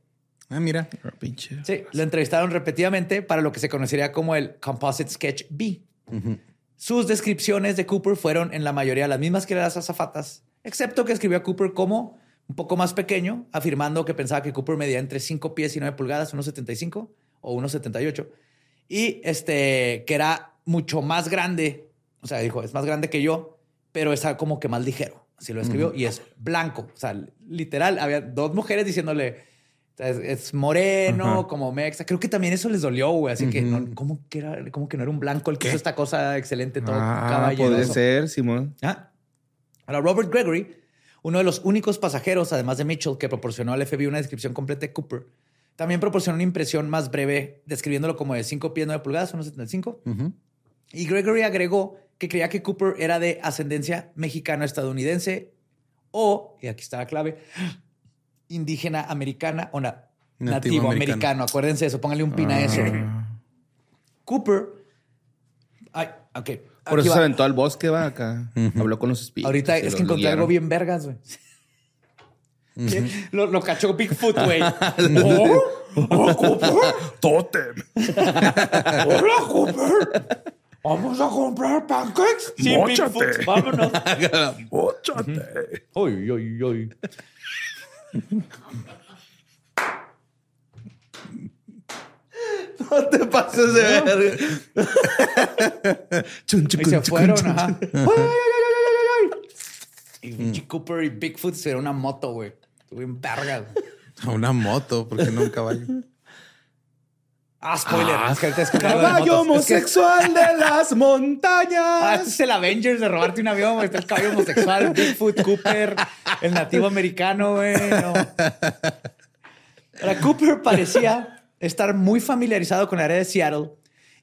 Ah, mira. Pinche. Sí, lo entrevistaron repetidamente para lo que se conocería como el Composite Sketch B. Sus descripciones de Cooper fueron en la mayoría las mismas que las azafatas, excepto que escribió a Cooper como un poco más pequeño, afirmando que pensaba que Cooper medía entre 5 pies y 9 pulgadas, 1,75 o 1,78, y este, que era mucho más grande, o sea, dijo, es más grande que yo, pero está como que más ligero, así lo escribió, y es blanco, o sea, literal, había dos mujeres diciéndole, es, es moreno, como mexa. Creo que también eso les dolió, güey. Así que, no, ¿cómo, que era, ¿cómo que no era un blanco el que hizo esta cosa excelente, todo Ah, puede ser, Simón. Ah. Ahora, Robert Gregory, uno de los únicos pasajeros, además de Mitchell, que proporcionó al FBI una descripción completa de Cooper, también proporcionó una impresión más breve, describiéndolo como de 5 pies 9 pulgadas, unos 75. Y Gregory agregó que creía que Cooper era de ascendencia mexicano-estadounidense o, y aquí está la clave, indígena americana o na- Nativo nativo, americano. americano. Acuérdense de eso, pónganle un pin a eso. Cooper. Ay, ok. Por eso va. se aventó al bosque, va acá. Habló con los espíritus. Ahorita es que encontré algo bien vergas, güey. Lo, lo cachó Bigfoot, güey. ¿Oh? ¿Oh, Cooper? Totem. Hola, Cooper. ¿Vamos a comprar pancakes? Sí, Móchate. Bigfoot, vámonos. Móchate. Ay, ay, ay. No te pases de verga. Chun, Y se fueron, chun, ajá. Ay, ay, ay, ay, ay, ay, ay. Y pinche Cooper y Bigfoot se una moto, güey. Estuvo bien vergas. A una moto, porque no un caballo. Ah, spoiler. es que ahorita es que de Caballo. Es que- homosexual de las Ah, montañas. este es el Avengers de robarte un avión, güey. Está el caballo homosexual, Bigfoot, Cooper, el nativo americano, güey. No. Ahora, Cooper parecía estar muy familiarizado con el área de Seattle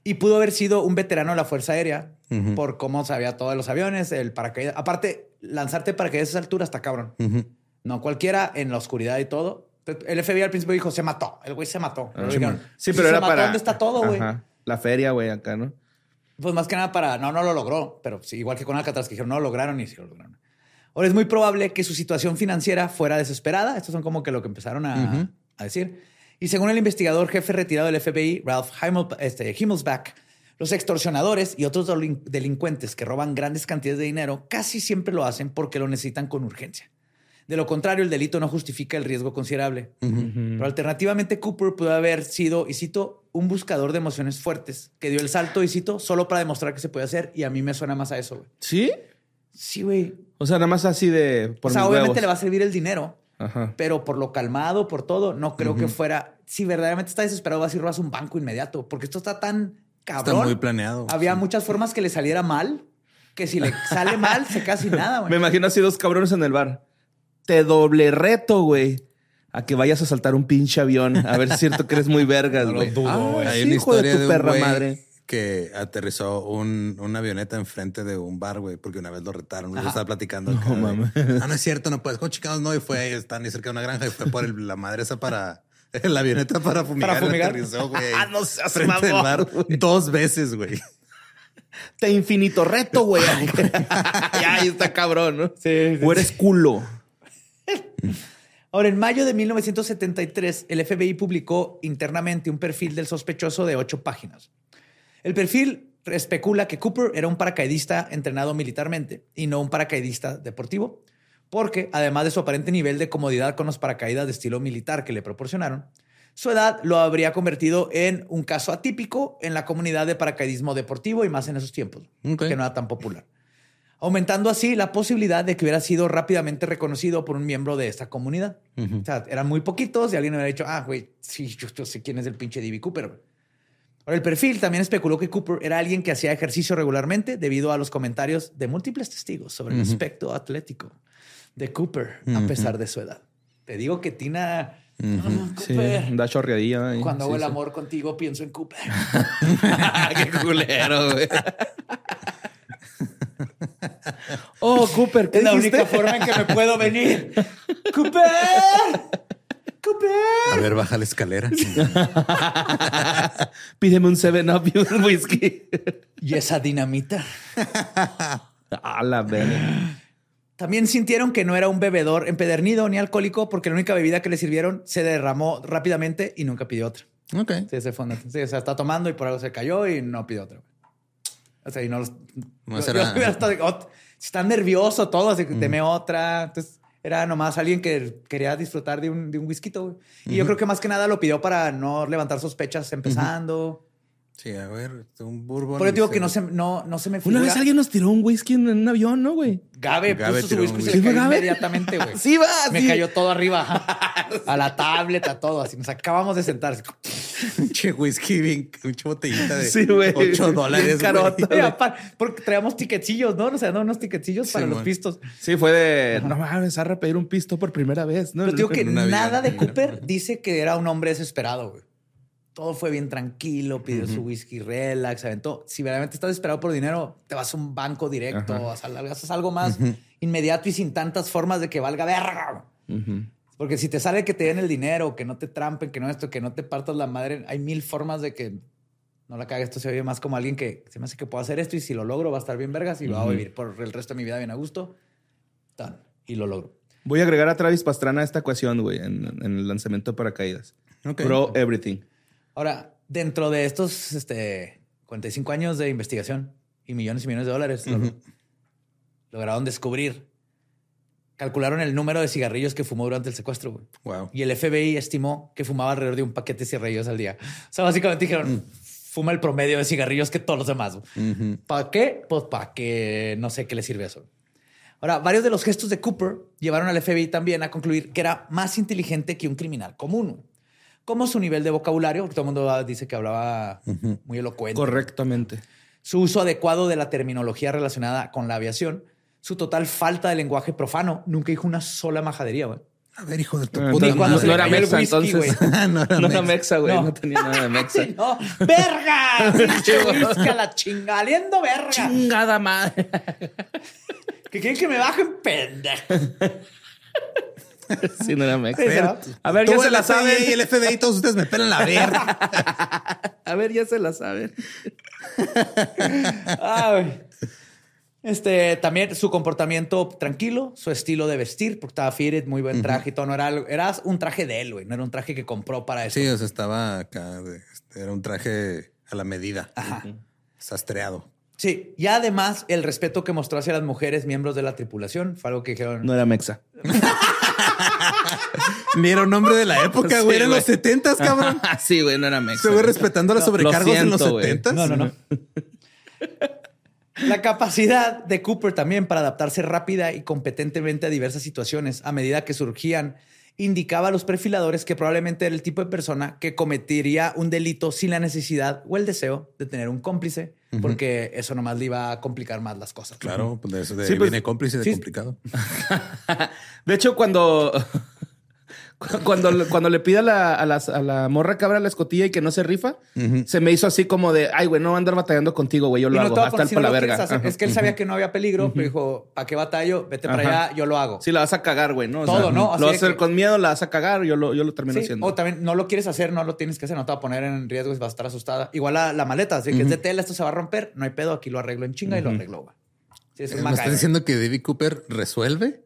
y pudo haber sido un veterano de la Fuerza Aérea por cómo sabía todos los aviones, el paracaídas. Aparte, lanzarte paracaídas a esa altura está cabrón. No cualquiera en la oscuridad y todo. El FBI al principio dijo, se mató. El güey se mató. Dijeron, Sí, "Pues pero se era mató, para. ¿Dónde está todo, güey? La feria, güey, acá, ¿no? Pues más que nada para. No, no lo logró, pero sí, igual que con Alcatraz, que dijeron no lo lograron y sí lo lograron. Ahora es muy probable que su situación financiera fuera desesperada. Estos son como que lo que empezaron a, a decir. Y según el investigador jefe retirado del FBI, Ralph Himmel- este, Himmelsbach, los extorsionadores y otros delin- delincuentes que roban grandes cantidades de dinero casi siempre lo hacen porque lo necesitan con urgencia. De lo contrario, el delito no justifica el riesgo considerable. Pero alternativamente, Cooper pudo haber sido, y cito, un buscador de emociones fuertes que dio el salto, y cito, solo para demostrar que se puede hacer. Y a mí me suena más a eso, güey. ¿Sí? Sí, güey. O sea, nada más así de. Por O sea, mis obviamente huevos. le va a servir el dinero, Ajá. pero por lo calmado, por todo, no creo que fuera. Si verdaderamente está desesperado, vas y robas un banco inmediato, porque esto está tan cabrón. Está muy planeado. Había sí. muchas formas que le saliera mal, que si le sale mal, se casi nada, güey. Me imagino así dos cabrones en el bar. Te doble reto, güey. A que vayas a saltar un pinche avión. A ver si es cierto que eres muy vergas, No lo güey. dudo, Ah, sí, hijo de tu de, perra güey madre. Que aterrizó un, una avioneta enfrente de un bar, güey, porque una vez lo retaron. Yo estaba platicando. güey. mames. Ah, no es cierto, no puedes. Con chicanos no. Y fue ahí, están ahí cerca de una granja y fue por el- la madre esa para la avioneta para fumigar. Para fumigar. y aterrizó, güey. Ah, no seas frente del mamón, bar güey. dos veces, güey. Te infinito reto, güey. ya, ahí está cabrón, ¿no? Sí, sí, O eres culo. Ahora, en mayo de 1973, el FBI publicó internamente un perfil del sospechoso de ocho páginas. El perfil especula que Cooper era un paracaidista entrenado militarmente y no un paracaidista deportivo, porque además de su aparente nivel de comodidad con los paracaídas de estilo militar que le proporcionaron, su edad lo habría convertido en un caso atípico en la comunidad de paracaidismo deportivo y más en esos tiempos, que no era tan popular aumentando así la posibilidad de que hubiera sido rápidamente reconocido por un miembro de esta comunidad. O sea, eran muy poquitos y alguien hubiera dicho, ah, güey, sí, yo, yo sé quién es el pinche D.B. Cooper. Güey". Ahora, el perfil también especuló que Cooper era alguien que hacía ejercicio regularmente debido a los comentarios de múltiples testigos sobre el aspecto atlético de Cooper, a pesar de su edad. Te digo que Tina... "Ah, Sí, Cooper, da chorreadilla. ahí. Cuando Sí, hago el sí. amor contigo pienso en Cooper. Qué culero, güey. oh, Cooper, ¿qué Es la única forma en que me puedo venir. ¡Cooper! ¡Cooper! A ver, baja la escalera. Pídeme un 7-Up y un whisky. ¿Y esa dinamita? A la verga. También sintieron que no era un bebedor empedernido ni alcohólico porque la única bebida que le sirvieron se derramó rápidamente y nunca pidió otra. ok. Sí, se fue. una- sí, o sea, está tomando y por algo se cayó y no pidió otra. O sea, y no los... No yo- será- yo ot- si está nervioso todo, así que deme otra. Entonces, era nomás alguien que quería disfrutar de un, de un whisky, güey. Y yo creo que más que nada lo pidió para no levantar sospechas empezando. Sí, a ver, un bourbon. Por eso y digo que no se, no, no se me Una figura. vez alguien nos tiró un whisky en un avión, ¿no, güey? Gabe, Gabe puso su whisky y se le inmediatamente, güey. Sí, va. Me sí. cayó todo arriba. A la tablet, a todo. Así nos acabamos de sentar. Che, whisky, bien, mucha botellita de Sí, güey. 8 dólares. Porque traíamos tiquecillos, ¿no? O sea, no, unos tiquecillos para Sí, los man. pistos. Sí, fue de no mames, a pedir un pisto por primera vez. ¿no? Pero digo que vida, nada de Cooper dice que era un hombre desesperado, güey. Todo fue bien tranquilo, pidió su whisky relax, aventó. Si verdaderamente estás desesperado por dinero, te vas a un banco directo, haces algo más inmediato y sin tantas formas de que valga verga. Ujú. Porque si te sale que te den el dinero, que no te trampen, que no esto, que no te partas la madre, hay mil formas de que no la cague. Esto se oye más como alguien que se me hace que puedo hacer esto y si lo logro va a estar bien vergas y voy a vivir por el resto de mi vida bien a gusto. Tan. Y lo logro. Voy a agregar a Travis Pastrana a esta ecuación, güey, en, en el lanzamiento de paracaídas. Ok. Bro, everything. Ahora, dentro de estos este, 45 años de investigación y millones y millones de dólares, lo- lograron descubrir, calcularon el número de cigarrillos que fumó durante el secuestro. güey. Wow. Y el FBI estimó que fumaba alrededor de un paquete de cigarrillos al día. O sea, básicamente dijeron, fuma el promedio de cigarrillos que todos los demás. ¿Para qué? Pues para que no sé qué le sirve eso. Ahora, varios de los gestos de Cooper llevaron al FBI también a concluir que era más inteligente que un criminal común. Como su nivel de vocabulario, porque todo el mundo dice que hablaba muy elocuente. Correctamente. Su uso adecuado de la terminología relacionada con la aviación. Su total falta de lenguaje profano. Nunca dijo una sola majadería, güey. A ver, hijo de tu Ah, puta Ni cuando no, se no le era cayó el mexa, whisky, entonces. güey. no era No era Mex. mexa, güey. No. No. tenía nada de mexa. No. ¡Verga! La chingaliendo, verga. Chingada madre. Que quieren que me bajen, pendejo. Sí, no era mexa. Sí, ¿no? A ver, Tú, ya se la saben. y el FBI, todos ustedes me pelan la verga. A ver, ya se la saben. Ay. Este, también su comportamiento tranquilo, su estilo de vestir, porque estaba fitted, muy buen traje y todo. No era, algo- era un traje de él, güey. No era un traje que compró para eso. Sí, o sea, estaba acá. este, era un traje a la medida. Sastreado. Sí. Y además, el respeto que mostró hacia las mujeres miembros de la tripulación fue algo que dijeron. No era mexa. Ni era un hombre de la época, Sí, güey. Eran güey. los setentas, cabrón. sí, güey, no era mexa. Se fue respetando las Lo sobrecargos en los setentas. No, no, no. La capacidad de Cooper también para adaptarse rápida y competentemente a diversas situaciones a medida que surgían indicaba a los perfiladores que probablemente era el tipo de persona que cometería un delito sin la necesidad o el deseo de tener un cómplice, porque eso nomás le iba a complicar más las cosas. Claro, pues de eso de Sí, pues, viene cómplice de sí. complicado. De hecho, cuando. Cuando, cuando le pide a la, a, las- a la morra que abra la escotilla y que no se rifa, se me hizo así como de, ay, güey, no voy a andar batallando contigo, güey, yo Y lo no hago, hasta el si por no la verga. hacer. Es que él sabía que no había peligro, pero dijo, ¿para qué batallo? Vete para Ajá. allá, yo lo hago. Sí, la vas a cagar, güey, ¿no? O Todo, sea, ¿no? Así Lo vas a hacer que- con miedo, la vas a cagar, yo lo, yo lo termino Sí, haciendo. O también no lo quieres hacer, no lo tienes que hacer, no te va a poner en riesgo y vas a estar asustada. Igual la, la maleta, así que es de tela, esto se va a romper, no hay pedo, aquí lo arreglo en chinga y lo arreglo. güey. Sí, es un ¿Me estás diciendo que David Cooper resuelve?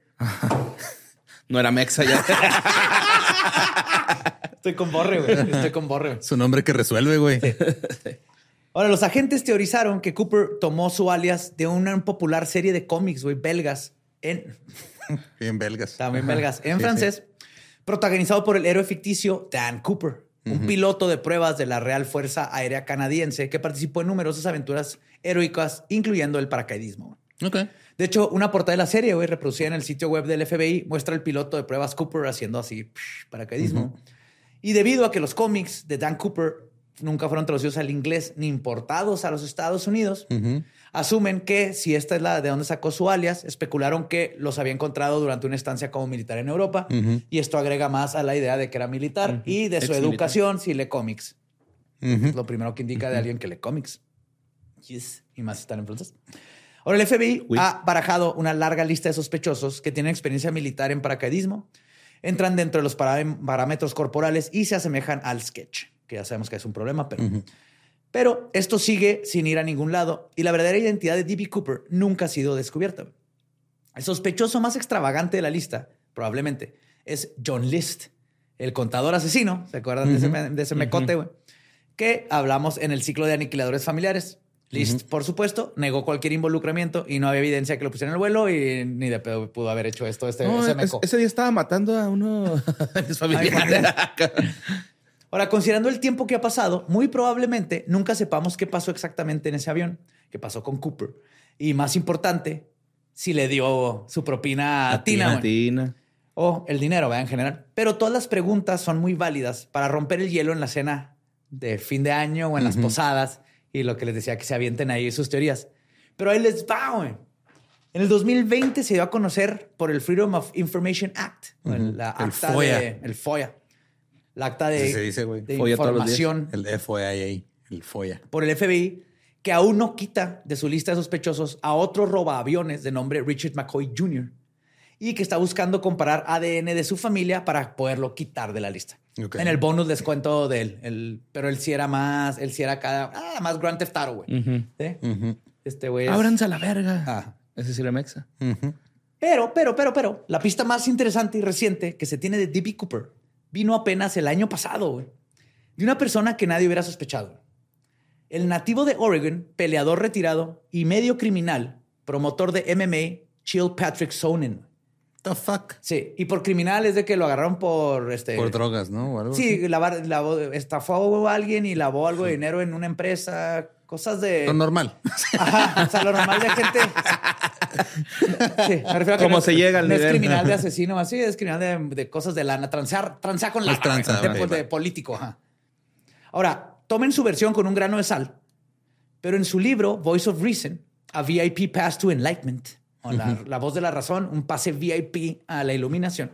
No era mexa ya. Estoy con Borre, güey. Estoy con Borre. Es un hombre que resuelve, güey. Ahora, los agentes teorizaron que Cooper tomó su alias de una popular serie de cómics, güey, belgas, en, Bien belgas. también belgas, en Sí, francés, protagonizado por el héroe ficticio Dan Cooper, un piloto de pruebas de la Real Fuerza Aérea Canadiense que participó en numerosas aventuras heroicas, incluyendo el paracaidismo. sí. De hecho, una portada de la serie, güey, reproducida en el sitio web del FBI, muestra al piloto de pruebas Cooper haciendo así psh, paracaidismo. Y debido a que los cómics de Dan Cooper nunca fueron traducidos al inglés ni importados a los Estados Unidos, asumen que si esta es la de donde sacó su alias, especularon que los había encontrado durante una estancia como militar en Europa. Y esto agrega más a la idea de que era militar y de su educación si lee cómics. Es lo primero que indica de alguien que lee cómics. Yes. Y más si están en francés. Ahora, el FBI ha barajado una larga lista de sospechosos que tienen experiencia militar en paracaidismo, entran dentro de los pará- parámetros corporales y se asemejan al sketch, que ya sabemos que es un problema, pero... Pero esto sigue sin ir a ningún lado y la verdadera identidad de D.B. Cooper nunca ha sido descubierta. El sospechoso más extravagante de la lista, probablemente, es John List, el contador asesino, ¿se acuerdan de ese, de ese mecote, güey? Que hablamos en el ciclo de aniquiladores familiares. List, por supuesto, negó cualquier involucramiento y no había evidencia que lo pusiera en el vuelo y ni de pedo pudo haber hecho esto este, No, ese es- meco. ese día estaba matando a uno de familiares. Ahora, considerando el tiempo que ha pasado, muy probablemente nunca sepamos qué pasó exactamente en ese avión, qué pasó con Cooper. Y más importante, si le dio su propina a Tina. güey. Tina. o el dinero, ¿verdad? En general. Pero todas las preguntas son muy válidas para romper el hielo en la escena de fin de año o en las posadas y lo que les decía que se avienten ahí sus teorías. Pero ahí les va, güey. En el 2020 se dio a conocer por el Freedom of Information Act, el, la El acta FOIA. de- el FOIA, la acta de, se dice, de FOIA todos los días. información El FOIA, el FOIA. por el FBI, que aún no quita de su lista de sospechosos a otro robaaviones de nombre Richard McCoy Jr. y que está buscando comparar ADN de su familia para poderlo quitar de la lista. En el bonus les cuento de él, el- pero él sí era más, él sí era cada, ah, más Grand Theft Auto, güey. Este güey. es- Ábranse a la verga. Ah. Ese sí era Mexa. Pero, pero, pero, pero, la pista más interesante y reciente que se tiene de D.B. Cooper vino apenas el año pasado, güey. De una persona que nadie hubiera sospechado. El nativo de Oregon, peleador retirado y medio criminal, promotor de MMA, Chill Patrick Sonnen. The fuck. Sí, y por criminal es de que lo agarraron por este. Por drogas, ¿no? O algo Sí, así. lavar, lavó- estafó a alguien y lavó algo de dinero en una empresa, cosas de. Lo normal. Ajá, o sea, lo normal de gente. Sí, me refiero a que ¿Cómo no, se llega al no nivel? es criminal de asesino, así es criminal de, de cosas de lana, transear, transear con la Es tranza, de, de político. ajá. Ahora, tomen su versión con un grano de sal, pero en su libro Voice of Reason, a VIP Pass to Enlightenment, o la, la voz de la razón, un pase VIP a la iluminación,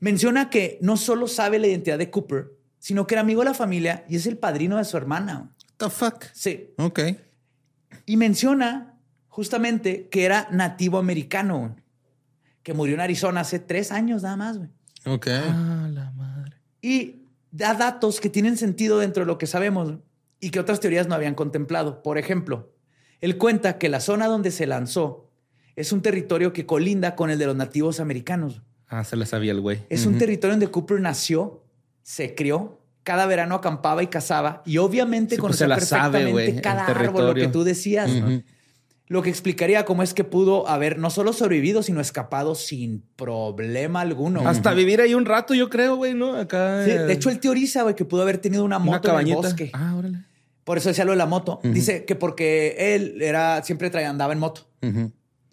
menciona que no solo sabe la identidad de Cooper, sino que era amigo de la familia y es el padrino de su hermana. The fuck. Sí. Ok. Y menciona justamente que era nativo americano, que murió en Arizona hace tres años nada más, güey. Ok. Ah, la madre. Y da datos que tienen sentido dentro de lo que sabemos y que otras teorías no habían contemplado. Por ejemplo, él cuenta que la zona donde se lanzó es un territorio que colinda con el de los nativos americanos. Ah, se la sabía el güey. Es un territorio donde Cooper nació, se crió, cada verano acampaba y cazaba y obviamente Sí, pues conocía se la sabe, perfectamente el cada árbol, lo que tú decías. Lo que explicaría cómo es que pudo haber no solo sobrevivido, sino escapado sin problema alguno. Hasta vivir ahí un rato, yo creo, güey, ¿no? Acá. Sí, eh, de hecho, él teoriza güey, que pudo haber tenido una una moto en el bosque. Ah, órale. Por eso decía lo de la moto. Dice que porque él era siempre traía, andaba en moto.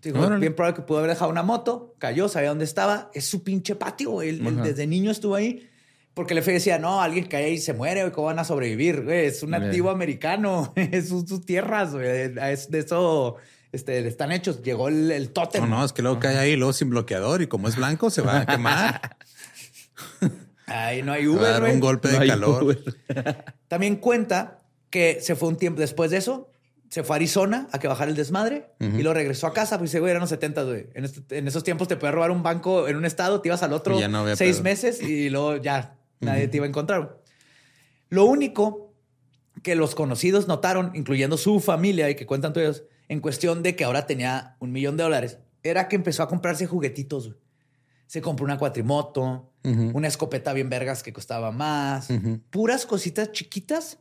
Digo, Órale. bien probable que pudo haber dejado una moto, cayó, sabía dónde estaba. Es su pinche patio. Él, él desde niño estuvo ahí. Porque el FBI decía, no, alguien cae ahí y se muere, ¿cómo van a sobrevivir? Güey, es un Bien. nativo americano, es sus, sus tierras, güey. Es de eso este, están hechos. Llegó el, el tótem. No, no, es que luego cae ahí, luego sin bloqueador y como es blanco se va a quemar. Ahí no hay Va a Uber, dar güey. un golpe de No hay calor. Uber. También cuenta que se fue un tiempo después de eso, se fue a Arizona a que bajara el desmadre y lo regresó a casa. Pues dice, güey, eran los 70, güey. En, este- en esos tiempos te podías robar un banco en un estado, te ibas al otro no seis pedo. meses y luego ya nadie te iba a encontrar. Lo único que los conocidos notaron, incluyendo su familia y que cuentan todos, en cuestión de que ahora tenía un millón de dólares, era que empezó a comprarse juguetitos. Se compró una cuatrimoto, una escopeta bien vergas que costaba más, puras cositas chiquitas,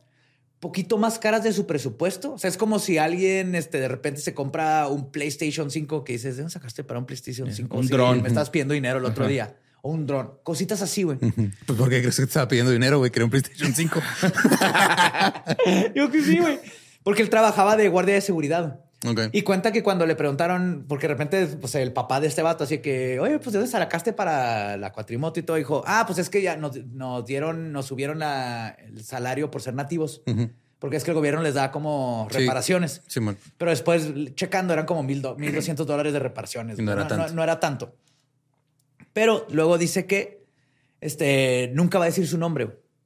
poquito más caras de su presupuesto. O sea, es como si alguien este, de repente se compra un PlayStation 5 que dices, ¿de dónde sacaste para un PlayStation 5? un Sí, dron. Me estás pidiendo dinero el otro día. O un dron. Cositas así, güey. Pues ¿por qué crees que te estaba pidiendo dinero, güey? Quería un PlayStation 5. Yo que sí, güey. Porque él trabajaba de guardia de seguridad. Ok. Y cuenta que cuando le preguntaron, porque de repente, pues el papá de este vato, así que, oye, pues ¿de dónde sacaste para la cuatrimoto y todo? Dijo, ah, pues es que ya nos, nos dieron, nos subieron la- el salario por ser nativos. Porque es que el gobierno les da como Sí. reparaciones. Simón. Pero después, checando, eran como mil do- 1.200 dólares de reparaciones. Y no era tanto. no era tanto. Pero luego dice que este, nunca va a decir su nombre.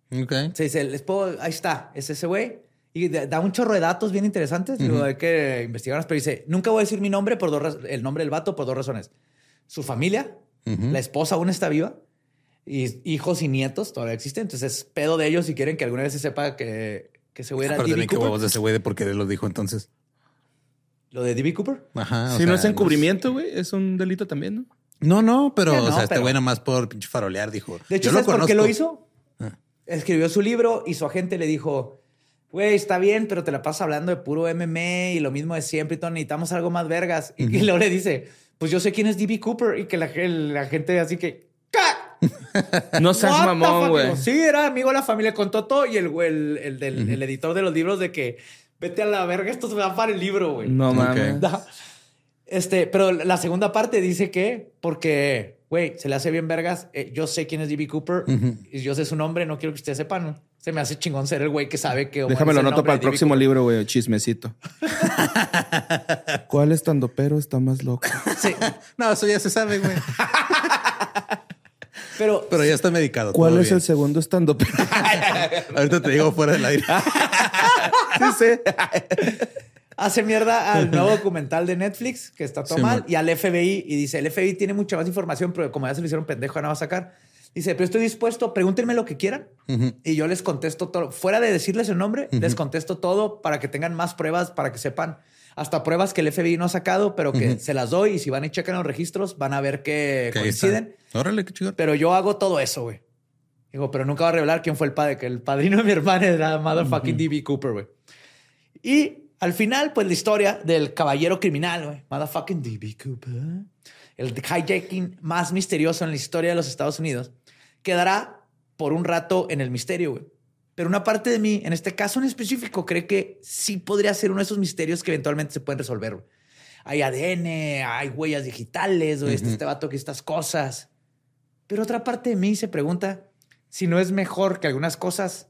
güey. Ok. Se dice, les puedo, ahí está, es ese güey. Y da un chorro de datos bien interesantes. Digo, hay que investigarlos, pero dice, nunca voy a decir mi nombre por dos el nombre del vato por dos razones. Su familia, Ujú. la esposa aún está viva y hijos y nietos todavía existen. Entonces es pedo de ellos si quieren que alguna vez se sepa que, que ese güey era qué huevos de ese güey de por qué lo dijo entonces. Lo de D.B. Cooper. Ajá. si no sea, es encubrimiento, güey, es un delito también, ¿no? No, no, pero, Ya no, o sea, este pero- güey nada más por pinche farolear dijo. De hecho, yo lo ¿sabes por qué lo hizo? Ah. Escribió su libro y su agente le dijo, güey, está bien, pero te la pasas hablando de puro MMA y lo mismo de siempre y todo, necesitamos algo más vergas. Y, y luego le dice, pues yo sé quién es D.B. Cooper y que la, la gente así que... "¿Ca? No seas What mamón, fuck?" güey. Sí, era amigo de la familia, contó todo y el, güey, el, el editor de los libros de que vete a la verga, esto se va para el libro, güey. No mames. Da. Este, pero la segunda parte dice que, porque, güey, se le hace bien vergas. eh, yo sé quién es D.B. Cooper y yo sé su nombre, no quiero que ustedes sepan. Se me hace chingón ser el güey que sabe que Omar Déjame lo nombre para el próximo libro, güey. Chismecito. ¿Cuál estando pero está más loco? Sí, No, eso ya se sabe, güey. pero Pero ya está medicado. ¿Cuál todo es el segundo estando pero? Ahorita te digo fuera del aire. sí, sí. hace mierda al nuevo documental de Netflix, que está todo Sí, mal, man. y al FBI, y dice, el FBI tiene mucha más información, pero como ya se lo hicieron pendejo, ya no va a sacar. Dice, pero estoy dispuesto, pregúntenme lo que quieran, y yo les contesto todo. Fuera de decirles el nombre, les contesto todo para que tengan más pruebas, para que sepan hasta pruebas que el FBI no ha sacado, pero que se las doy, y si van y checan los registros, van a ver que coinciden. Órale, qué chido. Pero yo hago todo eso, güey. Digo, pero nunca va a revelar quién fue el padre, que el padrino de mi hermana era motherfucking D.B. Cooper, güey. Y al final, pues la historia del caballero criminal, güey. Motherfucking D.B. Cooper. El hijacking más misterioso en la historia de los Estados Unidos. Quedará por un rato en el misterio, güey. Pero una parte de mí, en este caso en específico, cree que sí podría ser uno de esos misterios que eventualmente se pueden resolver, güey. Hay ADN, hay huellas digitales, güey. Este, este vato que estas cosas. Pero otra parte de mí se pregunta si no es mejor que algunas cosas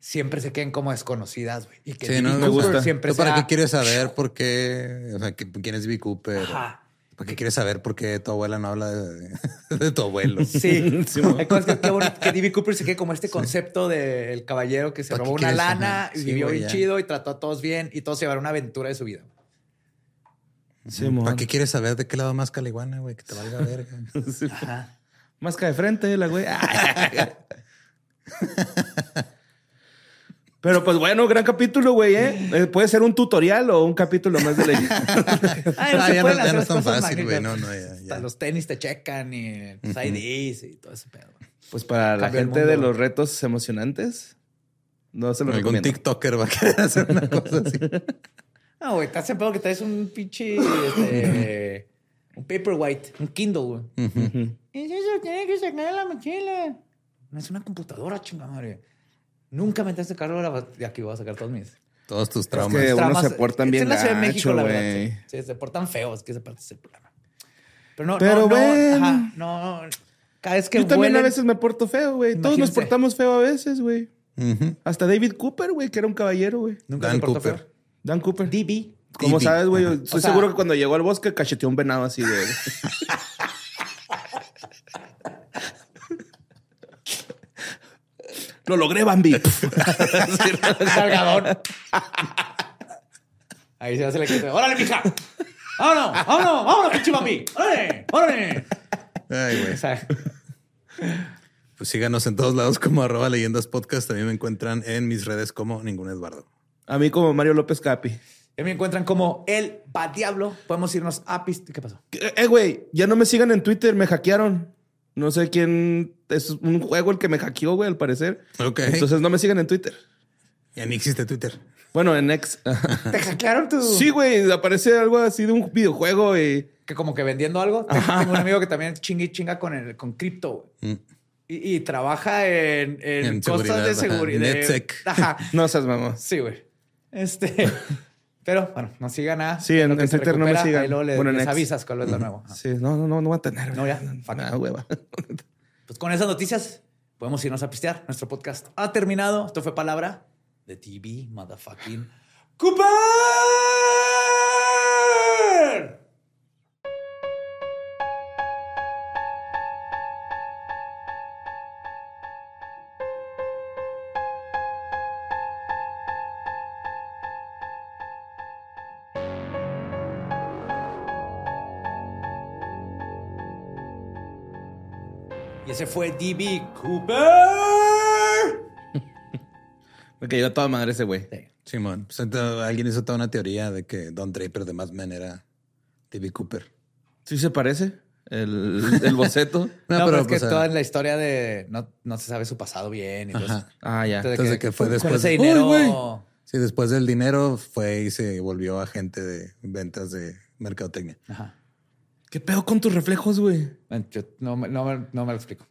siempre se queden como desconocidas, güey. Y que Sí, no, me Cooper gusta. siempre ¿Tú ¿Para qué quieres saber por qué? O sea, que- quién es B. Cooper? Ajá. ¿Para qué quieres saber por qué tu abuela no habla de, de tu abuelo? Sí, Sí, Hay cosas que, que D.B. Cooper se quede como este concepto del caballero que se ¿Para robó una lana y Sí, vivió bien chido y trató a todos bien y todos se llevaron una aventura de su vida. Simón. ¿Para qué quieres saber de qué lado más caliguana, güey? Que te valga verga. Sí. Ajá. Máscara de frente, la güey. Pero pues bueno, gran capítulo, güey, ¿eh? Eh, Puede ser un tutorial o un capítulo más de leyenda. Ay, Ah, se ya no- ya no es tan fácil, güey. No, no, ya, Hasta ya. los tenis te checan y tus IDs y todo ese pedo. Pues para la Cambia el gente mundo, de los retos emocionantes, no se lo Algún recomiendo. TikToker va a querer hacer una cosa así. No, güey, estás en pedo que traes un pinche. este, un paperwhite, un Kindle, güey. Ujú. Es eso, tiene que sacar la mochila. No es una computadora, chingada madre. Nunca metiste carro de la- de aquí voy a sacar todos mis. Todos tus Es traumas. que unos traumas. se portan Es bien en la Ciudad de México, la verdad. güey. Sí. Sí, se portan feos, que esa parte es el problema. Pero no, Pero no, no, ajá, no. Cada vez que Yo también a veces me porto feo, güey. Todos nos portamos feo a veces, güey. Hasta David Cooper, güey, que era un caballero, güey. Nunca Dan se portó Cooper. feo. Dan Cooper. DB. Como sabes, güey, estoy O sea- seguro que cuando llegó al bosque cacheteó un venado así de... Lo logré, Bambi. Cargador. Ahí se hace la que. ¡Órale, mija! ¡Vámonos! ¡Vámonos! ¡Vámonos, pinche mami! ¡Órale! ¡Órale! Ay, güey. O sea, Pues síganos en todos lados como arroba leyendas podcast. También me encuentran en mis redes como ningún Eduardo. A mí como Mario López Capi. ya me encuentran como el va diablo. Podemos irnos a pist... ¿Qué pasó? Eh, güey, ya no me sigan en Twitter, me hackearon. No sé quién... Es un juego el que me hackeó, güey, al parecer. Ok. Entonces no me sigan en Twitter. Ya ni existe Twitter. Bueno, en X. ¿Te hackearon tu...? sí, güey, aparece algo así de un videojuego y... Que como que vendiendo algo. Tengo, tengo un amigo que también chinga y chinga con, el, con cripto. güey. Mm. Y, y trabaja en, en, En cosas seguridad, de seguridad. NetSec. Ajá. No seas mamá. Sí, güey. Este... Pero bueno, no sigan a... Sí, en- en Twitter no me sigan. Ahí luego les, Bueno, en les X. avisas cuál es lo nuevo. Ajá. Sí, no, no, no, no voy a tener. No, ya. Nada, hueva. Pues con esas noticias podemos irnos a pistear. Nuestro podcast ha terminado. Esto fue palabra de TV, motherfucking Cooper. Y ese fue DB Cooper. Me cayó a toda madre ese güey. Sí. Simón. Pues, entonces, alguien hizo toda una teoría de que Don Draper de Mad Men era D.B. Cooper. ¿Sí se parece? El, el boceto. No, pero, es que pues, toda ah, la historia de no, no se sabe su pasado bien Ajá. eso. Ah, ya. Entonces, Entonces, que fue con después ese de- dinero. Sí, después del dinero fue y se volvió agente de ventas de mercadotecnia. Ajá. ¿Qué pedo con tus reflejos, güey? No, me- no, me- no me lo explico.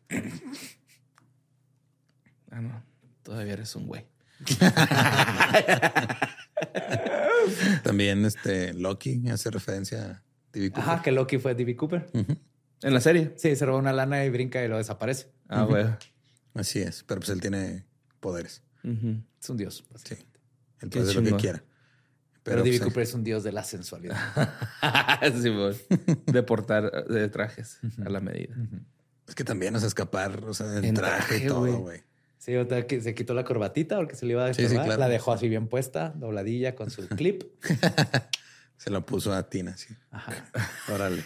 Ah, no. Todavía eres un güey. También este Loki hace referencia a D.B. Cooper. Ajá, que Loki fue DB Cooper. ¿En la serie? Sí, se roba una lana y brinca y lo desaparece. Ah, güey. Así es. Pero pues él tiene poderes. Es un dios. Sí. Qué puede hacer lo que quiera. Pero, Divi pues, Cooper es un dios de la sensualidad. Sí. Deportar de trajes a la medida. Es que también, o sea, escapar, o sea, en, En traje, traje, y todo, güey. Sí, otra que se quitó la corbatita porque se le iba a Sí, sí, claro. La dejó así bien puesta, dobladilla con su clip. Se lo puso a Tina, sí. Órale.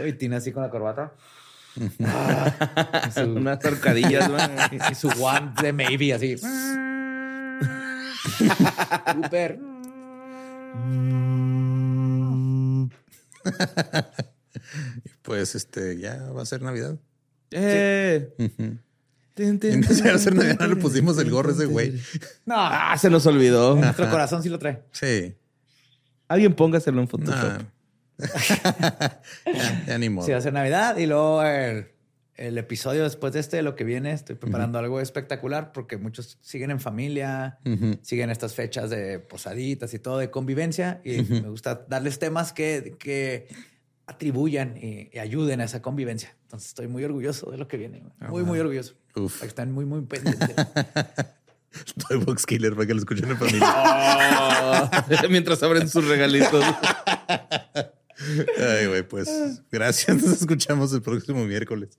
Uy, Tina así con la corbata. Ah, y su, Unas horcadillas, güey. y su one de maybe así. Cooper. Y pues, este, ya va a ser Navidad. Eh. Entonces, tin, al ser tin, Navidad le pusimos el gorro a ese güey. No, Ah, se nos olvidó. nuestro corazón sí lo trae. Sí. Alguien póngaselo en. Photoshop. ya, ya ni modo. Sí, va a ser Navidad y luego el, el episodio después de este, lo que viene, estoy preparando algo espectacular porque muchos siguen en familia, siguen estas fechas de posaditas y todo de convivencia y me gusta darles temas que, que atribuyan y, y ayuden a esa convivencia. Entonces estoy muy orgulloso de lo que viene. güey. Muy, muy orgulloso. Uf. Para que estén muy, muy pendientes. Toy Box Killer para que lo escuchen en familia. Mientras abren sus regalitos. Ay, güey, pues gracias. Nos escuchamos el próximo miércoles.